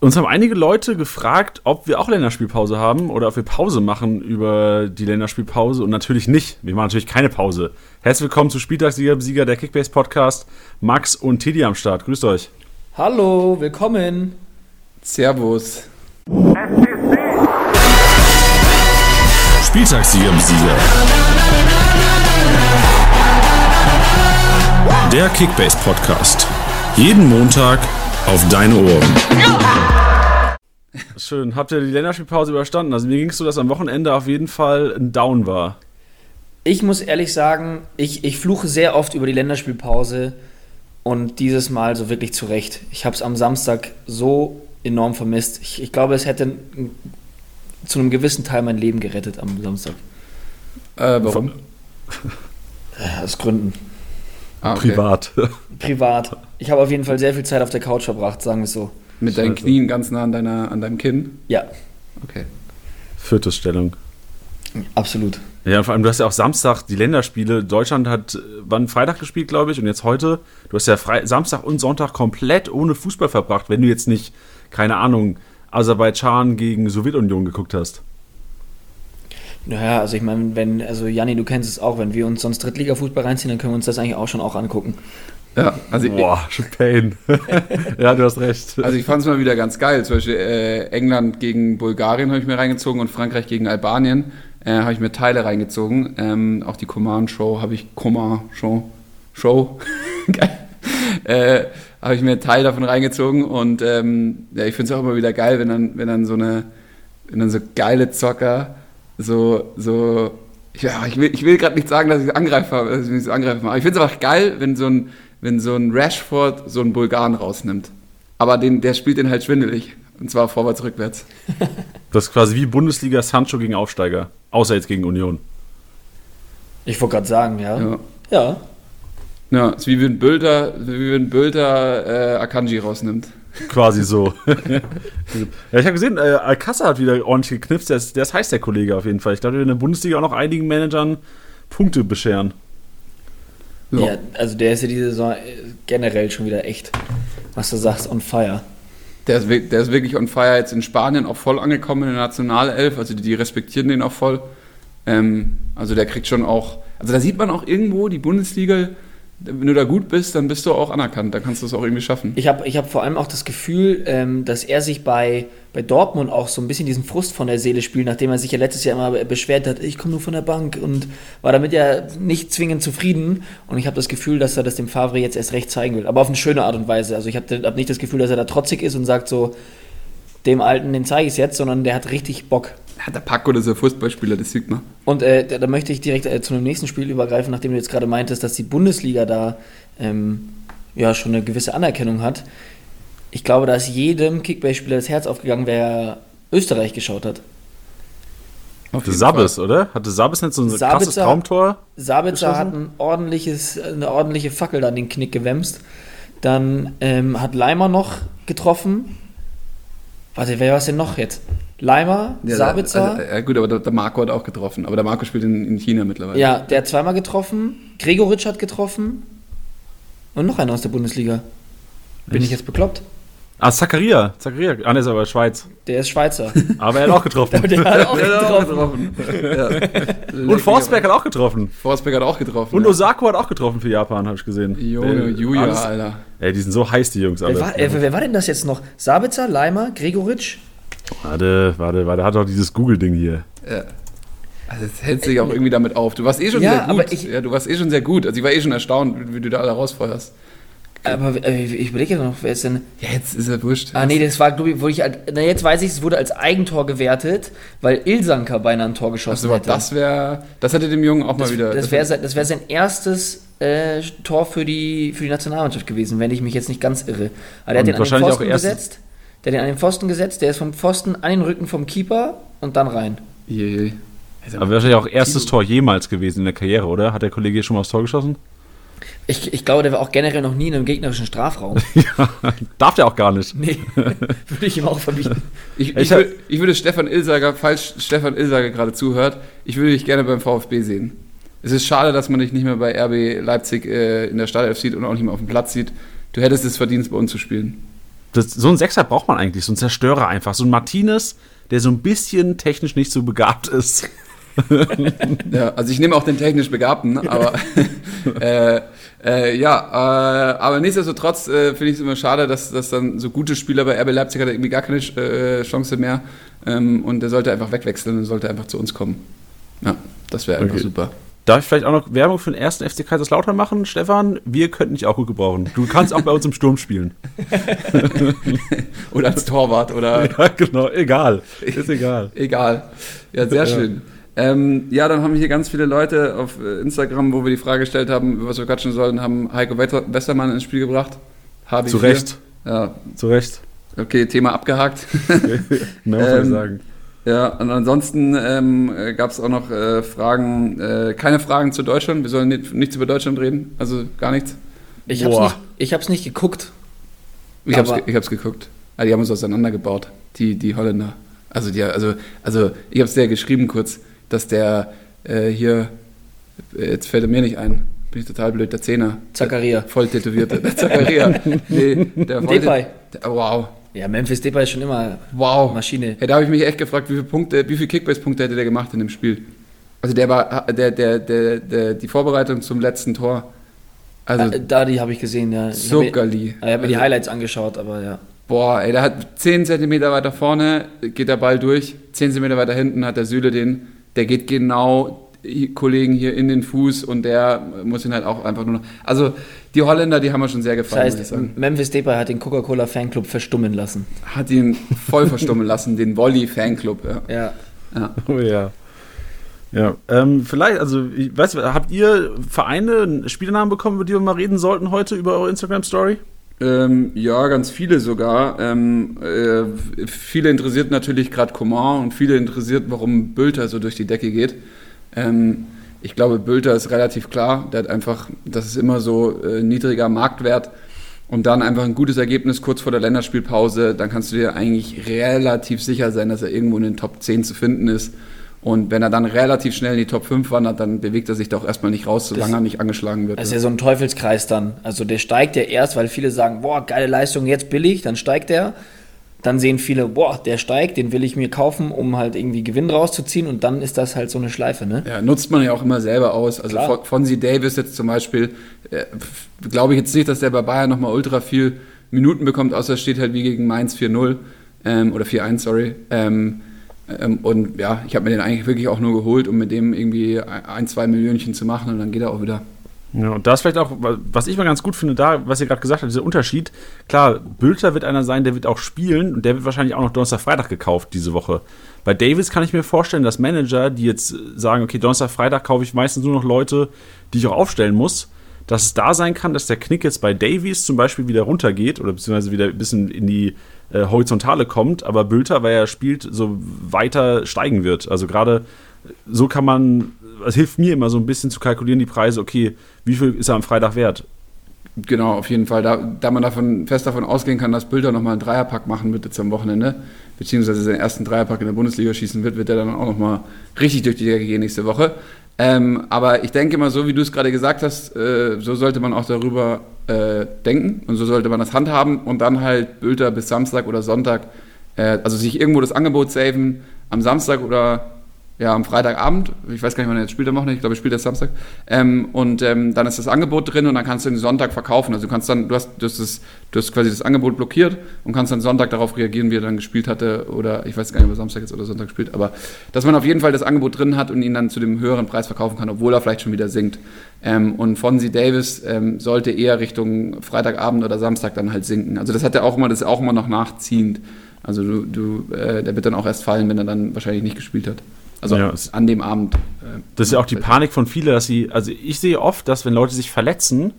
Uns haben einige Leute gefragt, ob wir auch Länderspielpause haben oder ob wir Pause machen über die Länderspielpause und natürlich nicht. Wir machen natürlich keine Pause. Herzlich willkommen zu Spieltagssieger, Sieger der Kickbase Podcast. Max und Teddy am Start. Grüßt euch. Hallo, willkommen. Servus. Spieltagssieger, Sieger. Der Kickbase Podcast. Jeden Montag auf deine Ohren. Schön. Habt ihr die Länderspielpause überstanden? Also mir ging es so, dass am Wochenende auf jeden Fall ein Down war. Ich muss ehrlich sagen, ich, ich fluche sehr oft über die Länderspielpause und dieses Mal so wirklich zurecht. Ich habe es am Samstag so enorm vermisst. Ich, ich glaube, es hätte zu einem gewissen Teil mein Leben gerettet am Samstag. Äh, warum? Äh, aus Gründen. Ah, okay. Privat. Privat. Ich habe auf jeden Fall sehr viel Zeit auf der Couch verbracht, sagen wir es so. Mit deinen Scheiße. Knien ganz nah an, deiner, an deinem Kinn? Ja, Okay. Viertelstellung. absolut. Ja, vor allem, du hast ja auch Samstag die Länderspiele. Deutschland hat äh, wann Freitag gespielt, glaube ich, und jetzt heute. Du hast ja Fre Samstag und Sonntag komplett ohne Fußball verbracht, wenn du jetzt nicht, keine Ahnung, Aserbaidschan gegen Sowjetunion geguckt hast. Naja, also ich meine, wenn, also Janni, du kennst es auch, wenn wir uns sonst Drittliga-Fußball reinziehen, dann können wir uns das eigentlich auch schon auch angucken. Ja, also ich, Boah, Pain. ja, du hast recht. also ich fand es mal wieder ganz geil. Zum Beispiel äh, England gegen Bulgarien habe ich mir reingezogen und Frankreich gegen Albanien äh, habe ich mir Teile reingezogen. Ähm, auch die Command-Show habe ich Command-Show. Show. geil. Äh, habe ich mir einen Teil davon reingezogen und ähm, ja, ich finde es auch immer wieder geil, wenn dann, wenn dann so eine, wenn dann so geile Zocker so, so, ja, ich will, ich will gerade nicht sagen, dass ich Angreifer, dass ich mich so Angreifer mache. Aber ich finde es einfach geil, wenn so ein, wenn so ein Rashford so einen Bulgaren rausnimmt. Aber den, der spielt den halt schwindelig. Und zwar vorwärts, rückwärts. Das ist quasi wie Bundesliga Sancho gegen Aufsteiger. Außer jetzt gegen Union. Ich wollte gerade sagen, ja. Ja. Ja. Ja, ist wie wenn Bülter, wie wenn Bülter äh, Akanji rausnimmt. Quasi so. ja, ich habe gesehen, äh, Alcázar hat wieder ordentlich geknipst. Der ist, der ist heiß, der Kollege auf jeden Fall. Ich glaube, der wird in der Bundesliga auch noch einigen Managern Punkte bescheren. Ja. Ja, also der ist ja diese Saison äh, generell schon wieder echt, was du sagst, on fire. Der ist, der ist wirklich on fire jetzt in Spanien auch voll angekommen in der Nationalelf. Also die, die respektieren den auch voll. Ähm, also der kriegt schon auch. Also da sieht man auch irgendwo die Bundesliga. Wenn du da gut bist, dann bist du auch anerkannt. Dann kannst du es auch irgendwie schaffen. Ich habe ich hab vor allem auch das Gefühl, ähm, dass er sich bei, bei Dortmund auch so ein bisschen diesen Frust von der Seele spielt, nachdem er sich ja letztes Jahr immer beschwert hat, ich komme nur von der Bank und war damit ja nicht zwingend zufrieden. Und ich habe das Gefühl, dass er das dem Favre jetzt erst recht zeigen will. Aber auf eine schöne Art und Weise. Also ich habe hab nicht das Gefühl, dass er da trotzig ist und sagt so, dem Alten, den zeige ich jetzt, sondern der hat richtig Bock. Ja, der Paco, das ist ein Fußballspieler, das sieht man. Und äh, da, da möchte ich direkt äh, zu einem nächsten Spiel übergreifen, nachdem du jetzt gerade meintest, dass die Bundesliga da ähm, ja schon eine gewisse Anerkennung hat. Ich glaube, da ist jedem Kickbase-Spieler das Herz aufgegangen, wer Österreich geschaut hat. Auf Hatte Sabes, oder? Hatte Sabes nicht so ein Sabitzer- krasses Traumtor? Sabitzer hat ein ordentliches, eine ordentliche Fackel da an den Knick gewämst. Dann ähm, hat Leimer noch getroffen. Warte, wer war es denn noch jetzt? Leimer, Ja, Sabitzer. Also, ja, gut, aber der, der Marco hat auch getroffen. Aber der Marco spielt in, in China mittlerweile. ja, der hat zweimal getroffen. Gregoritsch hat getroffen. Und noch einer aus der Bundesliga. Bin Echt? ich jetzt bekloppt? Ah, Zakaria. Zakaria. Ah, der ist aber Schweiz. Der ist Schweizer. Aber er hat auch getroffen. der hat auch Der hat auch getroffen. ja. Und Forsberg hat auch getroffen. Forsberg hat auch getroffen. Und ja. Osako hat auch getroffen für Japan, habe ich gesehen. Junge, Julia, alles- Alter. Ey, die sind so heiß, die Jungs alle. Wer war, äh, wer war denn das jetzt noch? Sabitzer, Leimer, Gregoritsch? Warte, warte, warte. Hat doch dieses Google-Ding hier. Ja. Also es hält sich auch irgendwie damit auf. Du warst eh schon Ja, sehr gut. aber ich- ja, du warst eh schon sehr gut. Also ich war eh schon erstaunt, wie, wie du da alle rausfeuerst. Aber äh, ich überlege jetzt noch, wer ist denn. Ja, jetzt ist er wurscht. Ah, nee, das war, glaube ich, wurde ich. als- Na, jetzt weiß ich, es wurde als Eigentor gewertet, weil Ilsanker beinahe ein Tor geschossen Also, hätte. das wäre, das hätte dem Jungen auch das, mal wieder. das wäre sein, das wär sein erstes äh, Tor für die, für die Nationalmannschaft gewesen, wenn ich mich jetzt nicht ganz irre. Aber der Und hat den an den wahrscheinlich auch Pfosten gesetzt. Der hat den an den Pfosten gesetzt, der ist vom Pfosten an den Rücken vom Keeper und dann rein. Je. Aber wahrscheinlich auch erstes Tor jemals gewesen in der Karriere, oder? Hat der Kollege schon mal aufs Tor geschossen? Ich, ich glaube, der war auch generell noch nie in einem gegnerischen Strafraum. ja, darf der auch gar nicht. Nee, würde ich ihm auch verbieten. Ich, Ich ich, hab- würd, ich würde Stefan Ilsager, falls Stefan Ilsager gerade zuhört, ich würde dich gerne beim VfB sehen. Es ist schade, dass man dich nicht mehr bei RB Leipzig äh, in der Startelf sieht und auch nicht mehr auf dem Platz sieht. Du hättest es verdient, bei uns zu spielen. Das, so ein Sechser braucht man eigentlich, so ein Zerstörer einfach. So ein Martinez, der so ein bisschen technisch nicht so begabt ist. ja, also ich nehme auch den technisch Begabten, aber äh, äh, ja, äh, aber nichtsdestotrotz äh, finde ich es immer schade, dass, dass dann so gute Spieler bei RB Leipzig hat irgendwie gar keine äh, Chance mehr ähm, und der sollte einfach wegwechseln und sollte einfach zu uns kommen. Ja, das wäre einfach okay. super. Darf ich vielleicht auch noch Werbung für den ersten FC Kaiserslautern machen, Stefan? Wir könnten dich auch gut gebrauchen. Du kannst auch bei uns im Sturm spielen. oder als Torwart, oder? Ja, genau, egal. Ist egal. egal. Ja, sehr ja. Ähm, ja, dann haben wir hier ganz viele Leute auf äh, Instagram, wo wir die Frage gestellt haben, was wir quatschen sollen, haben Heiko Westermann ins Spiel gebracht. Zu Recht. Ja. Zu Recht. Okay, Thema abgehakt. Mehr muss ähm, sagen. Ja, und ansonsten ähm, gab es auch noch äh, Fragen, äh, keine Fragen zu Deutschland. Wir sollen nicht, nichts über Deutschland reden, also gar nichts. Ich habe es nicht, nicht geguckt. Ich habe es geguckt. Ah, die haben uns auseinandergebaut, die, die Holländer. Also, die, also, also ich habe es dir geschrieben kurz, dass der äh, hier, jetzt fällt er mir nicht ein, bin ich total blöd, der Zehner. Zakaria. Voll tätowierte. Der Zakaria. nee, der Depay. Wow. Ja, Memphis Depay ist schon immer wow. Maschine. Ja, da habe ich mich echt gefragt, wie viele Punkte, wie viele Kickbase-Punkte hätte der gemacht in dem Spiel? Also der war, der, der, der, der die Vorbereitung zum letzten Tor. Also da, da die habe ich gesehen, ja. So gali. Ich habe mir die also Highlights angeschat, aber ja. Boah, ey, der hat 10 cm weiter vorne, geht der Ball durch, 10 cm weiter hinten hat der Süle den, der geht genau Kollegen hier in den Fuß und der muss ihn halt auch einfach nur noch. Also die Holländer, die haben wir schon sehr gefallen, das heißt, muss ich sagen. Memphis Depay hat den Coca-Cola Fanclub verstummen lassen. Hat ihn voll verstummen lassen, den Volley Fanclub, ja. Ja. ja. Oh ja. Ja, ähm, vielleicht, also, ich weiß, habt ihr Vereine, Spielernamen bekommen, über die wir mal reden sollten heute, über eure Instagram-Story? Ähm, ja, ganz viele sogar. Ähm, äh, viele interessiert natürlich gerade Coman und viele interessiert, warum Bülter so durch die Decke geht. Ähm, ich glaube, Bülter ist relativ klar. Der hat einfach, das ist immer so äh, niedriger Marktwert. Und dann einfach ein gutes Ergebnis kurz vor der Länderspielpause, dann kannst du dir eigentlich relativ sicher sein, dass er irgendwo in den Top 10 zu finden ist. Und wenn er dann relativ schnell in die Top 5 wandert, dann bewegt er sich doch erstmal nicht raus, solange das, er nicht angeschlagen wird. Das ist ja so ein Teufelskreis dann. Also der steigt ja erst, weil viele sagen, boah, geile Leistung, jetzt billig, dann steigt er dann sehen viele, boah, der steigt, den will ich mir kaufen, um halt irgendwie Gewinn rauszuziehen und dann ist das halt so eine Schleife, ne? Ja, nutzt man ja auch immer selber aus. Also Klar. Fonzie Davis jetzt zum Beispiel, äh, glaube ich jetzt nicht, dass der bei Bayern nochmal ultra viel Minuten bekommt, außer steht halt wie gegen Mainz 4-0 ähm, oder 4-1, sorry. Ähm, und ja, ich habe mir den eigentlich wirklich auch nur geholt, um mit dem irgendwie ein, zwei Millionchen zu machen und dann geht er auch wieder. Ja, und da ist vielleicht auch, was ich mal ganz gut finde, da, was ihr gerade gesagt habt, dieser Unterschied. Klar, Bülter wird einer sein, der wird auch spielen und der wird wahrscheinlich auch noch Donnerstag, Freitag gekauft diese Woche. Bei Davis kann ich mir vorstellen, dass Manager, die jetzt sagen, okay, Donnerstag, Freitag kaufe ich meistens nur noch Leute, die ich auch aufstellen muss, dass es da sein kann, dass der Knick jetzt bei Davies zum Beispiel wieder runtergeht oder beziehungsweise wieder ein bisschen in die äh, Horizontale kommt, aber Bülter, weil er spielt, so weiter steigen wird. Also gerade so kann man es hilft mir immer so ein bisschen zu kalkulieren, die Preise, okay, wie viel ist er am Freitag wert? Genau, auf jeden Fall. Da, da man davon, fest davon ausgehen kann, dass Bilder nochmal einen Dreierpack machen wird jetzt am Wochenende, beziehungsweise seinen ersten Dreierpack in der Bundesliga schießen wird, wird er dann auch nochmal richtig durch die Decke gehen nächste Woche. Ähm, aber ich denke mal, so wie du es gerade gesagt hast, äh, so sollte man auch darüber äh, denken und so sollte man das handhaben und dann halt Bilder bis Samstag oder Sonntag, äh, also sich irgendwo das Angebot saven, am Samstag oder ja, am Freitagabend, ich weiß gar nicht, wann er jetzt spielt am Wochenende, ich glaube, er spielt erst Samstag. Ähm, und ähm, dann ist das Angebot drin und dann kannst du den Sonntag verkaufen. Also du kannst dann, du hast, du hast, das, du hast quasi das Angebot blockiert und kannst dann Sonntag darauf reagieren, wie er dann gespielt hatte. Oder ich weiß gar nicht, ob er Samstag jetzt oder Sonntag spielt, aber dass man auf jeden Fall das Angebot drin hat und ihn dann zu dem höheren Preis verkaufen kann, obwohl er vielleicht schon wieder sinkt. Ähm, und Fonzie Davis ähm, sollte eher Richtung Freitagabend oder Samstag dann halt sinken. Also das hat er auch immer, das ist auch immer noch nachziehend. Also du, du äh, der wird dann auch erst fallen, wenn er dann wahrscheinlich nicht gespielt hat. Also ja, an dem Abend. Äh, das ist ja auch die Panik von vielen, dass sie, also ich sehe oft, dass wenn Leute sich verletzen,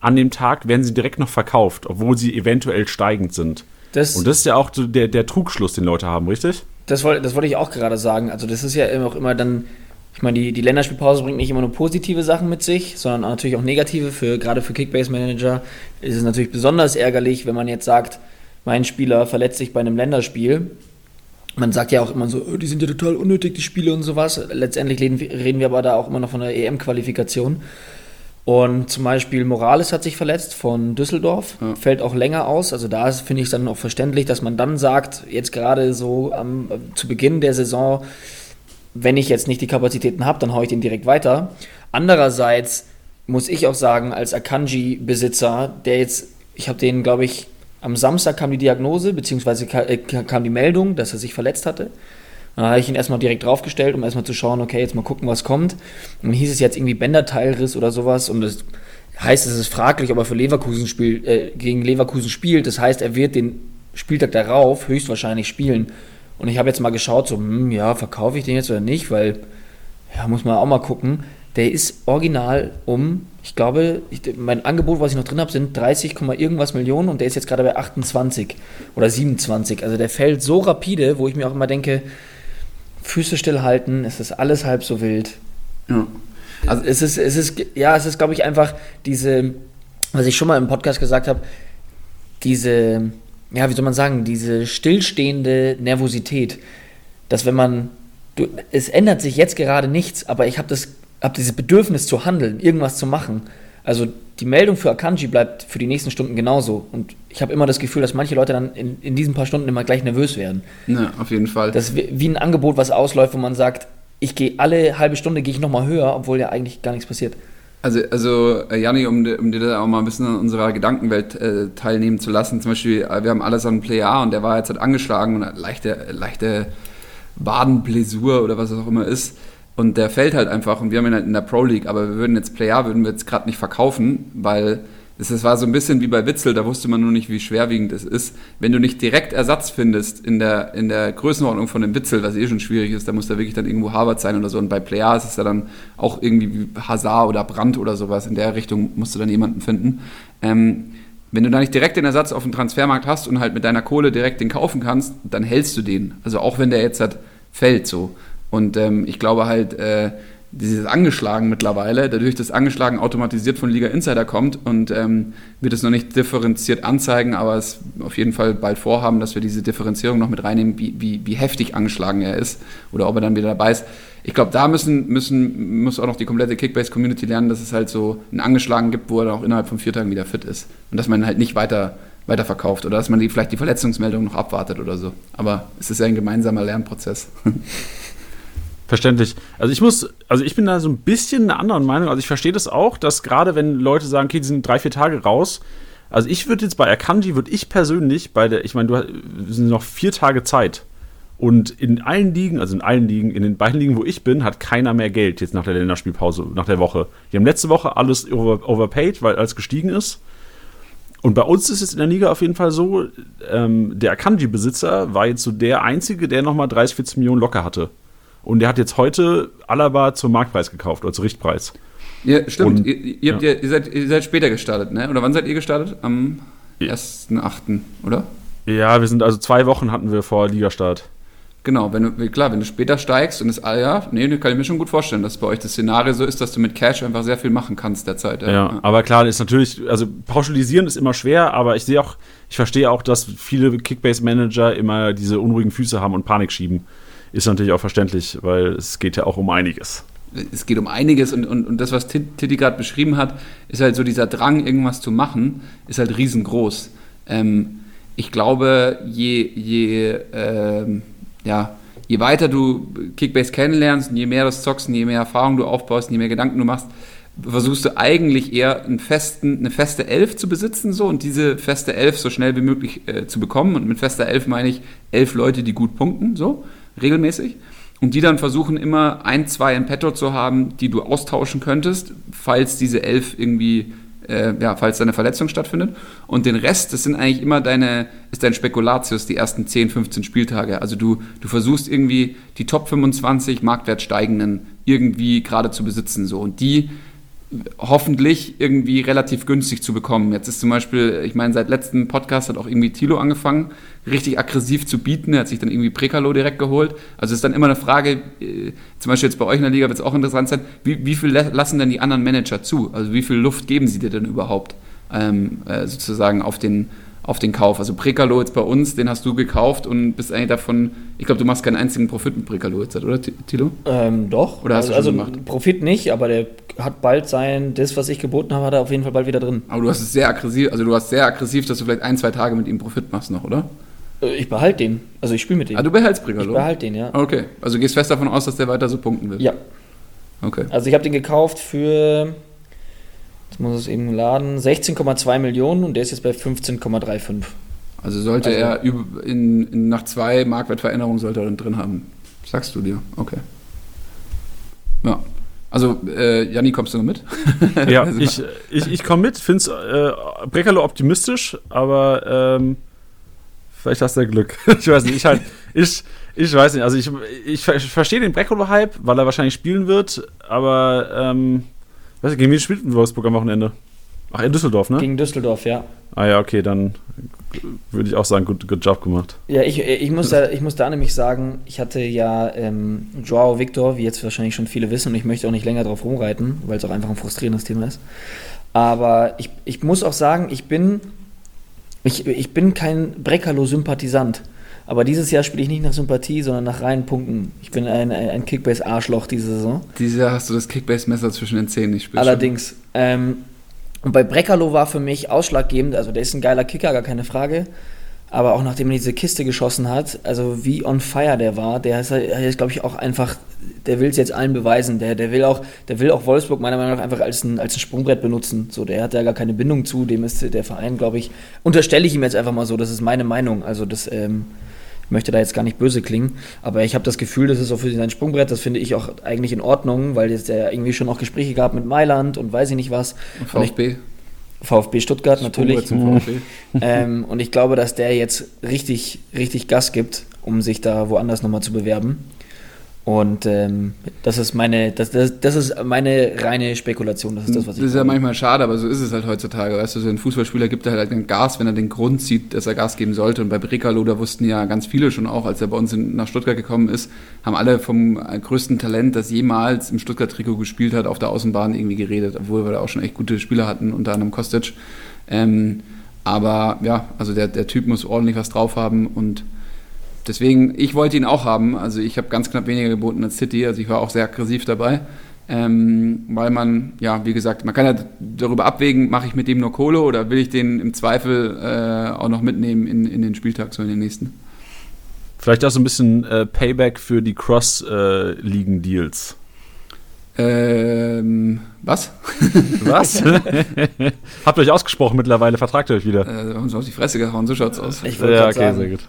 an dem Tag werden sie direkt noch verkauft, obwohl sie eventuell steigend sind. Das, Und das ist ja auch so der, der Trugschluss, den Leute haben, richtig? Das wollte, das wollte ich auch gerade sagen. Also das ist ja auch immer dann, ich meine, die, die Länderspielpause bringt nicht immer nur positive Sachen mit sich, sondern natürlich auch negative. Für, gerade für Kickbase-Manager ist es natürlich besonders ärgerlich, wenn man jetzt sagt, mein Spieler verletzt sich bei einem Länderspiel man sagt ja auch immer so, oh, die sind ja total unnötig, die Spiele und sowas. Letztendlich reden wir aber da auch immer noch von der EM-Qualifikation. Und zum Beispiel Morales hat sich verletzt von Düsseldorf, Ja. fällt auch länger aus. Also da finde ich es dann auch verständlich, dass man dann sagt, jetzt gerade so am, zu Beginn der Saison, wenn ich jetzt nicht die Kapazitäten habe, dann haue ich den direkt weiter. Andererseits muss ich auch sagen, als Akanji-Besitzer, der jetzt, ich habe den, glaube ich, am Samstag kam die Diagnose, beziehungsweise äh, kam die Meldung, dass er sich verletzt hatte. Dann habe ich ihn erstmal direkt draufgestellt, um erstmal zu schauen, okay, jetzt mal gucken, was kommt. Und dann hieß es jetzt irgendwie Bänderteilriss oder sowas und das heißt, es ist fraglich, ob er für Leverkusen spielt, äh, gegen Leverkusen spielt. Das heißt, er wird den Spieltag darauf höchstwahrscheinlich spielen. Und ich habe jetzt mal geschaut, so, hm, ja, verkaufe ich den jetzt oder nicht, weil, ja, muss man auch mal gucken. Der ist original um, ich glaube, ich, mein Angebot, was ich noch drin habe, sind 30, Komma irgendwas Millionen und der ist jetzt gerade bei 28 oder 27. Also der fällt so rapide, wo ich mir auch immer denke, Füße stillhalten, es ist alles halb so wild. Ja. Also es ist, es ist, ja, es ist, glaube ich, einfach diese, was ich schon mal im Podcast gesagt habe, diese, ja, wie soll man sagen, diese stillstehende Nervosität, dass wenn man, du, es ändert sich jetzt gerade nichts, aber ich habe das, habe dieses Bedürfnis zu handeln, irgendwas zu machen. Also die Meldung für Akanji bleibt für die nächsten Stunden genauso. Und ich habe immer das Gefühl, dass manche Leute dann in, in diesen paar Stunden immer gleich nervös werden. ja, auf jeden Fall. Das ist wie ein Angebot, was ausläuft, wo man sagt, ich gehe alle halbe Stunde gehe ich noch mal höher, obwohl ja eigentlich gar nichts passiert. Also, also äh, Janni, um, um dir da auch mal ein bisschen an unserer Gedankenwelt äh, teilnehmen zu lassen, zum Beispiel, äh, wir haben alles an Play A und der war jetzt halt angeschlagen und hat leichte, leichte Wadenblessur oder was es auch immer ist. Und der fällt halt einfach und wir haben ihn halt in der Pro League, aber wir würden jetzt Play A würden wir jetzt gerade nicht verkaufen, weil es, war so ein bisschen wie bei Witzel, da wusste man nur nicht, wie schwerwiegend es ist. Wenn du nicht direkt Ersatz findest in der, in der Größenordnung von dem Witzel, was eh schon schwierig ist, da muss da wirklich dann irgendwo Harvard sein oder so. Und bei Play A ist es ja dann auch irgendwie wie Hazard oder Brandt oder sowas. In der Richtung musst du dann jemanden finden. Ähm, wenn du da nicht direkt den Ersatz auf dem Transfermarkt hast und halt mit deiner Kohle direkt den kaufen kannst, dann hältst du den. Also auch wenn der jetzt halt fällt so. Und ähm, ich glaube halt, äh, dieses Angeschlagen mittlerweile, dadurch, dass Angeschlagen automatisiert von Liga Insider kommt und ähm, wird es noch nicht differenziert anzeigen, aber es auf jeden Fall bald vorhaben, dass wir diese Differenzierung noch mit reinnehmen, wie, wie, wie heftig angeschlagen er ist oder ob er dann wieder dabei ist. Ich glaube, da müssen, müssen, muss auch noch die komplette Kickbase-Community lernen, dass es halt so einen Angeschlagen gibt, wo er dann auch innerhalb von vier Tagen wieder fit ist. Und dass man halt nicht weiter, weiter verkauft oder dass man die, vielleicht die Verletzungsmeldung noch abwartet oder so. Aber es ist ja ein gemeinsamer Lernprozess. Verständlich. Also ich muss, also ich bin da so ein bisschen einer anderen Meinung. Also ich verstehe das auch, dass gerade wenn Leute sagen, okay, die sind drei, vier Tage raus. Also ich würde jetzt bei Akanji, würde ich persönlich bei der, ich meine, du hast- sind noch vier Tage Zeit. Und in allen Ligen, also in allen Ligen, in den beiden Ligen, wo ich bin, hat keiner mehr Geld jetzt nach der Länderspielpause, nach der Woche. Die haben letzte Woche alles over, overpaid, weil alles gestiegen ist. Und bei uns ist es in der Liga auf jeden Fall so, ähm, der Akanji-Besitzer war jetzt so der Einzige, der nochmal 30, 40 Millionen locker hatte. Und der hat jetzt heute Alaba zum Marktpreis gekauft, oder zu Richtpreis. Ja, stimmt. Und- ihr, ihr, habt ja. ihr, seid, ihr seid später gestartet, ne? Oder wann seid ihr gestartet? Am Ja. 1.8., oder? Ja, wir sind also zwei Wochen hatten wir vor Ligastart. Genau, wenn du, klar, wenn du später steigst und es, ah ja, nee, kann ich mir schon gut vorstellen, dass bei euch das Szenario so ist, dass du mit Cash einfach sehr viel machen kannst derzeit. Ja, aber klar, ist natürlich, also pauschalisieren ist immer schwer, aber ich sehe auch, ich verstehe auch, dass viele Kickbase-Manager immer diese unruhigen Füße haben und Panik schieben. Ist natürlich auch verständlich, weil es geht ja auch um einiges. es geht um einiges und, und, und das, was Tit- Titti gerade beschrieben hat, ist halt so dieser Drang, irgendwas zu machen, ist halt riesengroß. Ähm, ich glaube, je, je, ähm, ja, je weiter du Kickbase kennenlernst je mehr das zockst je mehr Erfahrung du aufbaust je mehr Gedanken du machst, versuchst du eigentlich eher einen festen, eine feste Elf zu besitzen so und diese feste Elf so schnell wie möglich äh, zu bekommen. Und mit fester Elf meine ich elf Leute, die gut punkten, so regelmäßig. Und die dann versuchen immer ein, zwei in petto zu haben, die du austauschen könntest, falls diese elf irgendwie, äh, ja, falls deine Verletzung stattfindet. Und den Rest, das sind eigentlich immer deine, ist dein Spekulatius, die ersten 10, 15 Spieltage. Also du, du versuchst irgendwie die Top 25 Marktwertsteigenden irgendwie gerade zu besitzen, so. Und die hoffentlich irgendwie relativ günstig zu bekommen. Jetzt ist zum Beispiel, ich meine, seit letztem Podcast hat auch irgendwie Tilo angefangen, richtig aggressiv zu bieten. Er hat sich dann irgendwie Prekalo direkt geholt. Also ist dann immer eine Frage, äh, zum Beispiel jetzt bei euch in der Liga wird es auch interessant sein, wie, wie viel lassen denn die anderen Manager zu? Also wie viel Luft geben sie dir denn überhaupt ähm, äh, sozusagen auf den, auf den Kauf. Also Prekalo jetzt bei uns, den hast du gekauft und bist eigentlich davon, ich glaube, du machst keinen einzigen Profit mit Prekalo jetzt, oder Tilo? Ähm, doch. Oder hast also, du schon also gemacht? Profit nicht, aber der hat bald sein, das, was ich geboten habe, hat er auf jeden Fall bald wieder drin. Aber du hast es sehr aggressiv, also du hast sehr aggressiv, dass du vielleicht ein, zwei Tage mit ihm Profit machst noch, oder? Äh, Ich behalte den. Also ich spiele mit dem. Ah, du behältst ich Prekalo? behalte den, ja. Okay, also gehst fest davon aus, dass der weiter so punkten wird? Ja. Okay. Also ich habe den gekauft für, jetzt muss es eben laden, 16,2 Millionen und der ist jetzt bei 15,35. Also sollte Also- er in, in, nach zwei Marktwertveränderungen sollte er dann drin haben. Sagst du dir? Okay. Ja. Also, äh, Janni, kommst du noch mit? Ja, Also- ich, ich, ich komme mit, finde es äh, Breckerlo optimistisch, aber ähm, vielleicht hast du ja Glück. ich weiß nicht, ich halt, ich, ich weiß nicht, also ich, ich, ich verstehe den Breckerlo-Hype, weil er wahrscheinlich spielen wird, aber ähm, weiß nicht, gegen wen spielt Wolfsburg am Wochenende? Ach, in Düsseldorf, ne? Gegen Düsseldorf, ja. Ah ja, okay, dann würde ich auch sagen, gut, gut Job gemacht. Ja, ich, ich, muss da, ich muss da nämlich sagen, ich hatte ja ähm, Joao Victor, wie jetzt wahrscheinlich schon viele wissen, und ich möchte auch nicht länger drauf rumreiten, weil es auch einfach ein frustrierendes Thema ist. Aber ich, ich muss auch sagen, ich bin, ich, ich bin kein Breckerlo-Sympathisant. Aber dieses Jahr spiele ich nicht nach Sympathie, sondern nach reinen Punkten. Ich bin ein, ein, Kickbase-Arschloch diese Saison. Dieses Jahr hast du das Kickbase-Messer zwischen den Zähnen nicht spürst. Allerdings. Ähm, und bei Breckerlo war für mich ausschlaggebend, also der ist ein geiler Kicker, gar keine Frage. Aber auch nachdem er diese Kiste geschossen hat, also wie on fire der war, der ist, ist glaube ich, auch einfach, der will es jetzt allen beweisen. Der, der, will auch, der will auch Wolfsburg meiner Meinung nach einfach als ein, als ein Sprungbrett benutzen. So, der hat ja gar keine Bindung zu, dem ist der Verein, glaube ich, unterstelle ich ihm jetzt einfach mal so, das ist meine Meinung. Also das, ähm, ich möchte da jetzt gar nicht böse klingen, aber ich habe das Gefühl, das ist auch für sein Sprungbrett, das finde ich auch eigentlich in Ordnung, weil jetzt der irgendwie schon auch Gespräche gab mit Mailand und weiß ich nicht was. Und Und ich, VfB. VfB Stuttgart natürlich. VfB. ähm, und ich glaube, dass der jetzt richtig, richtig Gas gibt, um sich da woanders nochmal zu bewerben. Und ähm, das ist meine, das, das, das ist meine reine Spekulation. Das ist das, was ich Das ist ja manchmal schade, aber so ist es halt heutzutage. Weißt du, so ein Fußballspieler gibt halt einen Gas, wenn er den Grund sieht, dass er Gas geben sollte. Und bei Brekalo, da wussten ja ganz viele schon auch, als er bei uns in, nach Stuttgart gekommen ist, haben alle vom äh, größten Talent, das jemals im Stuttgart-Trikot gespielt hat, auf der Außenbahn irgendwie geredet, obwohl wir da auch schon echt gute Spieler hatten, unter anderem Kostic. Ähm, aber ja, also der, der Typ muss ordentlich was drauf haben und deswegen, ich wollte ihn auch haben. Also ich habe ganz knapp weniger geboten als City, also ich war auch sehr aggressiv dabei. Ähm, weil man, ja, wie gesagt, man kann ja darüber abwägen, mache ich mit dem nur Kohle oder will ich den im Zweifel äh, auch noch mitnehmen in, in den Spieltag, so in den nächsten. Vielleicht auch so ein bisschen äh, Payback für die Cross-Ligen-Deals. Ähm, was? Was? Habt ihr euch ausgesprochen mittlerweile, vertragt ihr euch wieder. Äh, haben sie auf die Fresse gehauen, so schaut's aus. Ich Ja, okay, sagen, sehr gut.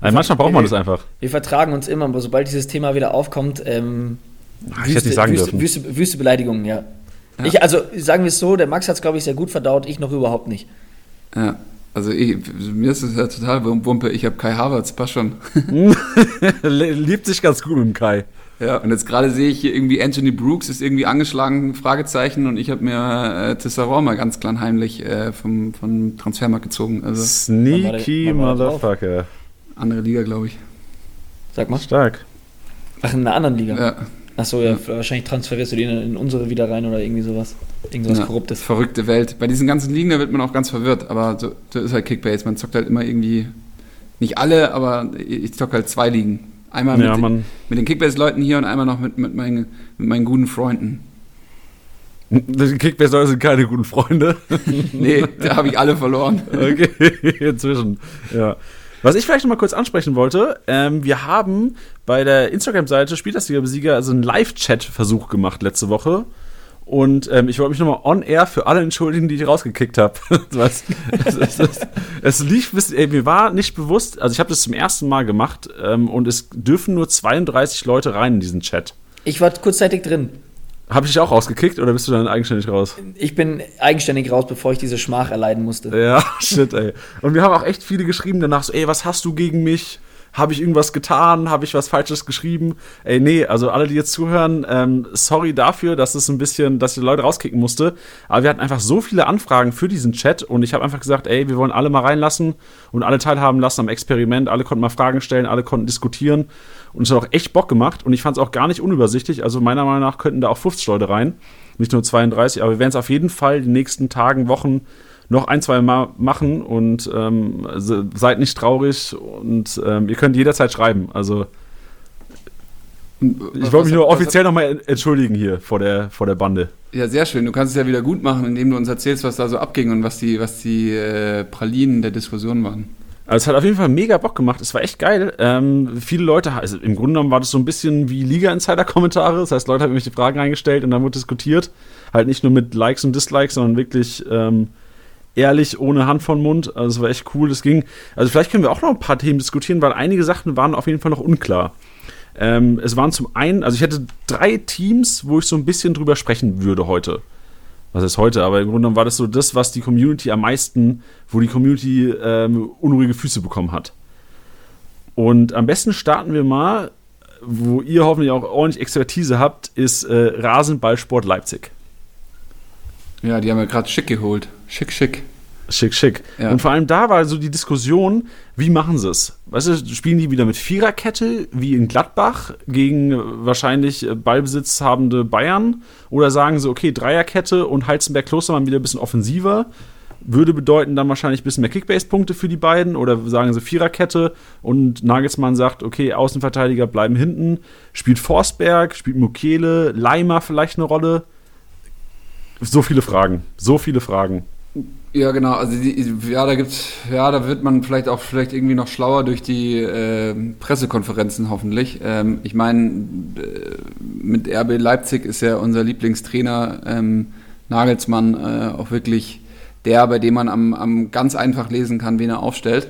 Nein, manchmal braucht man das einfach. wir vertragen uns immer, aber sobald dieses Thema wieder aufkommt, ähm, Ah, ich hätte nicht sagen Wüste, dürfen. Wüste, Wüste Beleidigungen, ja. Ja. Ich, also sagen wir es so, der Max hat es, glaube ich, sehr gut verdaut, ich noch überhaupt nicht. Ja. Also ich, mir ist es ja total Wumpe, ich habe Kai Havertz, passt schon. Liebt sich ganz gut mit dem Kai. Ja, und jetzt gerade sehe ich hier irgendwie Anthony Brooks ist irgendwie angeschlagen, Fragezeichen, und ich habe mir äh, Tisserand mal ganz klein heimlich äh, vom, vom Transfermarkt gezogen. Also Sneaky? Motherfucker. Andere Liga, glaube ich. Sag mal. Stark. Ach, in einer anderen Liga. Ja, Achso, ja, wahrscheinlich transferierst du den in unsere wieder rein oder irgendwie sowas. Irgendwas ja, Korruptes. verrückte Welt. Bei diesen ganzen Ligen, da wird man auch ganz verwirrt, aber so, so ist halt Kickbase. Man zockt halt immer irgendwie, nicht alle, aber ich zocke halt zwei Ligen. Einmal mit, Ja, den- man. mit den Kickbase-Leuten hier und einmal noch mit, mit, meinen, mit meinen guten Freunden. Die Kickbase-Leute sind keine guten Freunde. Nee, da habe ich alle verloren. Okay, inzwischen. Ja. Was ich vielleicht noch mal kurz ansprechen wollte, ähm, wir haben bei der Instagram-Seite Spieltagsliga-Besieger also einen Live-Chat-Versuch gemacht letzte Woche. Und ähm, ich wollte mich nochmal on-air für alle entschuldigen, die ich rausgekickt habe. es, es, es, es lief bis, ey, mir war nicht bewusst, also ich habe das zum ersten Mal gemacht ähm, und es dürfen nur 32 Leute rein in diesen Chat. Ich war kurzzeitig drin. Habe ich dich auch rausgekickt oder bist du dann eigenständig raus? Ich bin eigenständig raus, bevor ich diese Schmach erleiden musste. Ja, shit, ey. Und wir haben auch echt viele geschrieben danach so, ey, was hast du gegen mich? Habe ich irgendwas getan? Habe ich was Falsches geschrieben? Ey, nee, also alle, die jetzt zuhören, ähm, sorry dafür, dass es ein bisschen, dass ich die Leute rauskicken musste. Aber wir hatten einfach so viele Anfragen für diesen Chat und ich habe einfach gesagt, ey, wir wollen alle mal reinlassen und alle teilhaben lassen am Experiment. Alle konnten mal Fragen stellen, alle konnten diskutieren. Und es hat auch echt Bock gemacht und ich fand es auch gar nicht unübersichtlich. Also meiner Meinung nach könnten da auch 50 Leute rein, nicht nur 32. Aber wir werden es auf jeden Fall die nächsten Tagen, Wochen noch ein, zwei Mal machen und ähm, seid nicht traurig und ähm, ihr könnt jederzeit schreiben. Also ich wollte mich nur offiziell nochmal entschuldigen hier vor der, vor der Bande. Ja, sehr schön. Du kannst es ja wieder gut machen, indem du uns erzählst, was da so abging und was die, was die äh, Pralinen der Diskussion waren. Also es hat auf jeden Fall mega Bock gemacht. Es war echt geil. Ähm, viele Leute, also im Grunde genommen war das so ein bisschen wie Liga-Insider-Kommentare. Das heißt, Leute haben irgendwelche Fragen eingestellt und dann wurde diskutiert. Halt nicht nur mit Likes und Dislikes, sondern wirklich ähm, ehrlich, ohne Hand von Mund. Also es war echt cool. Es ging. Also vielleicht können wir auch noch ein paar Themen diskutieren, weil einige Sachen waren auf jeden Fall noch unklar. Ähm, es waren zum einen, also ich hätte drei Teams, wo ich so ein bisschen drüber sprechen würde heute was ist heute, aber im Grunde genommen war das so das, was die Community am meisten, wo die Community ähm, unruhige Füße bekommen hat. Und am besten starten wir mal, wo ihr hoffentlich auch ordentlich Expertise habt, ist äh, Rasenballsport Leipzig. Ja, die haben wir gerade schick geholt. Schick, schick. Schick, schick. Ja. Und vor allem da war so die Diskussion, wie machen sie es? Weißt du, spielen die wieder mit Viererkette wie in Gladbach gegen wahrscheinlich Ballbesitz habende Bayern? Oder sagen sie, okay, Dreierkette und Heizenberg Klostermann wieder ein bisschen offensiver? Würde bedeuten dann wahrscheinlich ein bisschen mehr Kickbase-Punkte für die beiden. Oder sagen sie Viererkette und Nagelsmann sagt, okay, Außenverteidiger bleiben hinten. Spielt Forsberg, spielt Mukele, Leimer vielleicht eine Rolle? So viele Fragen, so viele Fragen. Ja, genau. Also die, ja, da gibt's, ja, da wird man vielleicht auch vielleicht irgendwie noch schlauer durch die äh, Pressekonferenzen hoffentlich. Ähm, ich meine, äh, mit RB Leipzig ist ja unser Lieblingstrainer ähm, Nagelsmann äh, auch wirklich der, bei dem man am, am ganz einfach lesen kann, wen er aufstellt.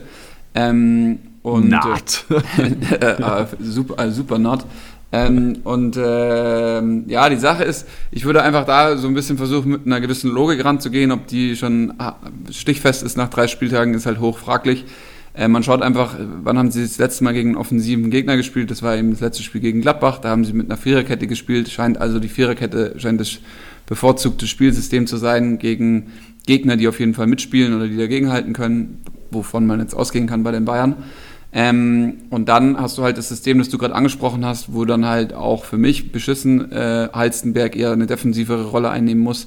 Ähm, und, Not. Äh, äh, super, super not. Ähm, und äh, ja, die Sache ist, ich würde einfach da so ein bisschen versuchen, mit einer gewissen Logik ranzugehen. Ob die schon ah, stichfest ist nach drei Spieltagen, ist halt hoch fraglich. Äh, man schaut einfach, wann haben sie das letzte Mal gegen einen offensiven Gegner gespielt? Das war eben das letzte Spiel gegen Gladbach. Da haben sie mit einer Viererkette gespielt. Scheint also die Viererkette scheint das bevorzugte Spielsystem zu sein gegen Gegner, die auf jeden Fall mitspielen oder die dagegenhalten können, wovon man jetzt ausgehen kann bei den Bayern. Ähm, und dann hast du halt das System, das du gerade angesprochen hast, wo dann halt auch für mich beschissen äh, Halstenberg eher eine defensivere Rolle einnehmen muss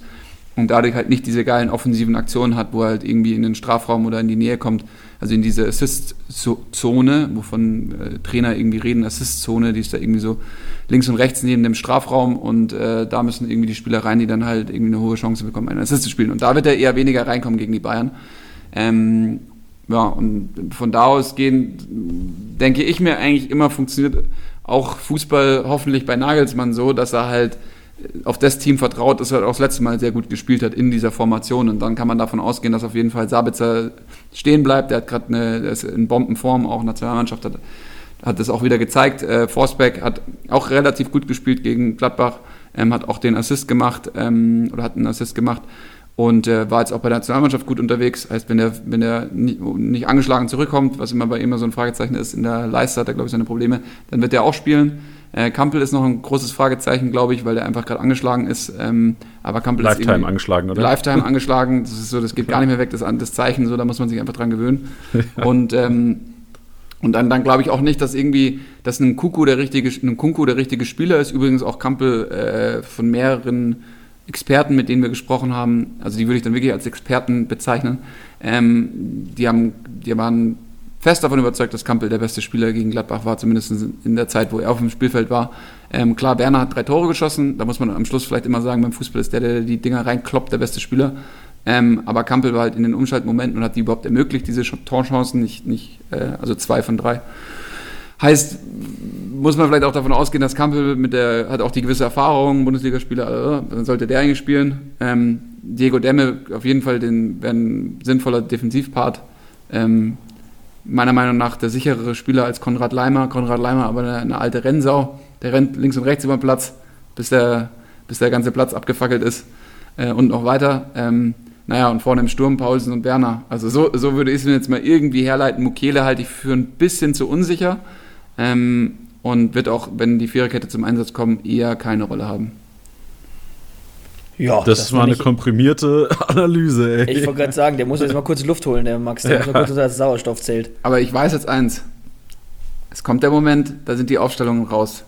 und dadurch halt nicht diese geilen offensiven Aktionen hat, wo er halt irgendwie in den Strafraum oder in die Nähe kommt, also in diese Assist-Zone, wovon äh, Trainer irgendwie reden, Assist-Zone, die ist da irgendwie so links und rechts neben dem Strafraum und äh, da müssen irgendwie die Spieler rein, die dann halt irgendwie eine hohe Chance bekommen, einen Assist zu spielen. Und da wird er eher weniger reinkommen gegen die Bayern. Ähm, ja, und von da aus gehen, denke ich mir eigentlich immer funktioniert auch Fußball hoffentlich bei Nagelsmann so, dass er halt auf das Team vertraut, das er auch das letzte Mal sehr gut gespielt hat in dieser Formation. Und dann kann man davon ausgehen, dass auf jeden Fall Sabitzer stehen bleibt. Der hat gerade eine, ist in Bombenform, auch Nationalmannschaft hat, hat das auch wieder gezeigt. Äh, Forsberg hat auch relativ gut gespielt gegen Gladbach, ähm, hat auch den Assist gemacht ähm, oder hat einen Assist gemacht und äh, war jetzt auch bei der Nationalmannschaft gut unterwegs. Heißt, wenn er wenn der nicht, nicht, angeschlagen zurückkommt, was immer bei ihm so ein Fragezeichen ist, in der Leiste hat er, glaube ich, seine Probleme, dann wird er auch spielen. Äh, Kampel ist noch ein großes Fragezeichen, glaube ich, weil er einfach gerade angeschlagen ist. Ähm, aber Kampel Lifetime ist angeschlagen, oder? Lifetime angeschlagen. Das ist so, das geht gar nicht mehr weg, das, das Zeichen, so, da muss man sich einfach dran gewöhnen. Und ähm, und dann, dann glaube ich auch nicht, dass irgendwie, dass ein Kuku der richtige, ein Kunku der richtige Spieler ist. Übrigens auch Kampel äh, von mehreren Experten, mit denen wir gesprochen haben, also die würde ich dann wirklich als Experten bezeichnen, ähm, die, haben, die waren fest davon überzeugt, dass Kampel der beste Spieler gegen Gladbach war, zumindest in der Zeit, wo er auf dem Spielfeld war. Ähm, klar, Werner hat drei Tore geschossen, da muss man am Schluss vielleicht immer sagen, beim Fußball ist der, der die Dinger reinkloppt, der beste Spieler. Ähm, aber Kampel war halt in den Umschaltmomenten und hat die überhaupt ermöglicht, diese Torchancen, nicht, nicht äh, also zwei von drei. Heißt, muss man vielleicht auch davon ausgehen, dass Kampel mit der, hat auch die gewisse Erfahrung, Bundesligaspieler, äh, dann sollte der eigentlich spielen. Ähm, Diego Demme auf jeden Fall den, ein sinnvoller Defensivpart. Ähm, meiner Meinung nach der sicherere Spieler als Konrad Leimer. Konrad Leimer aber eine, eine, alte Rennsau. Der rennt links und rechts über den Platz, bis der, bis der ganze Platz abgefackelt ist äh, und noch weiter. Ähm, naja, und vorne im Sturm Paulsen und Werner. Also so, so würde ich es mir jetzt mal irgendwie herleiten. Mukele halte ich für ein bisschen zu unsicher. Ähm, und wird auch, wenn die Viererkette zum Einsatz kommt, eher keine Rolle haben. Ja, das, das war eine komprimierte Analyse. Ey. Ich wollte gerade sagen, der muss jetzt mal kurz Luft holen, der Max. Der ja. muss mal kurz unter das Sauerstoff zählt. Aber ich weiß jetzt eins. Es kommt der Moment, da sind die Aufstellungen raus.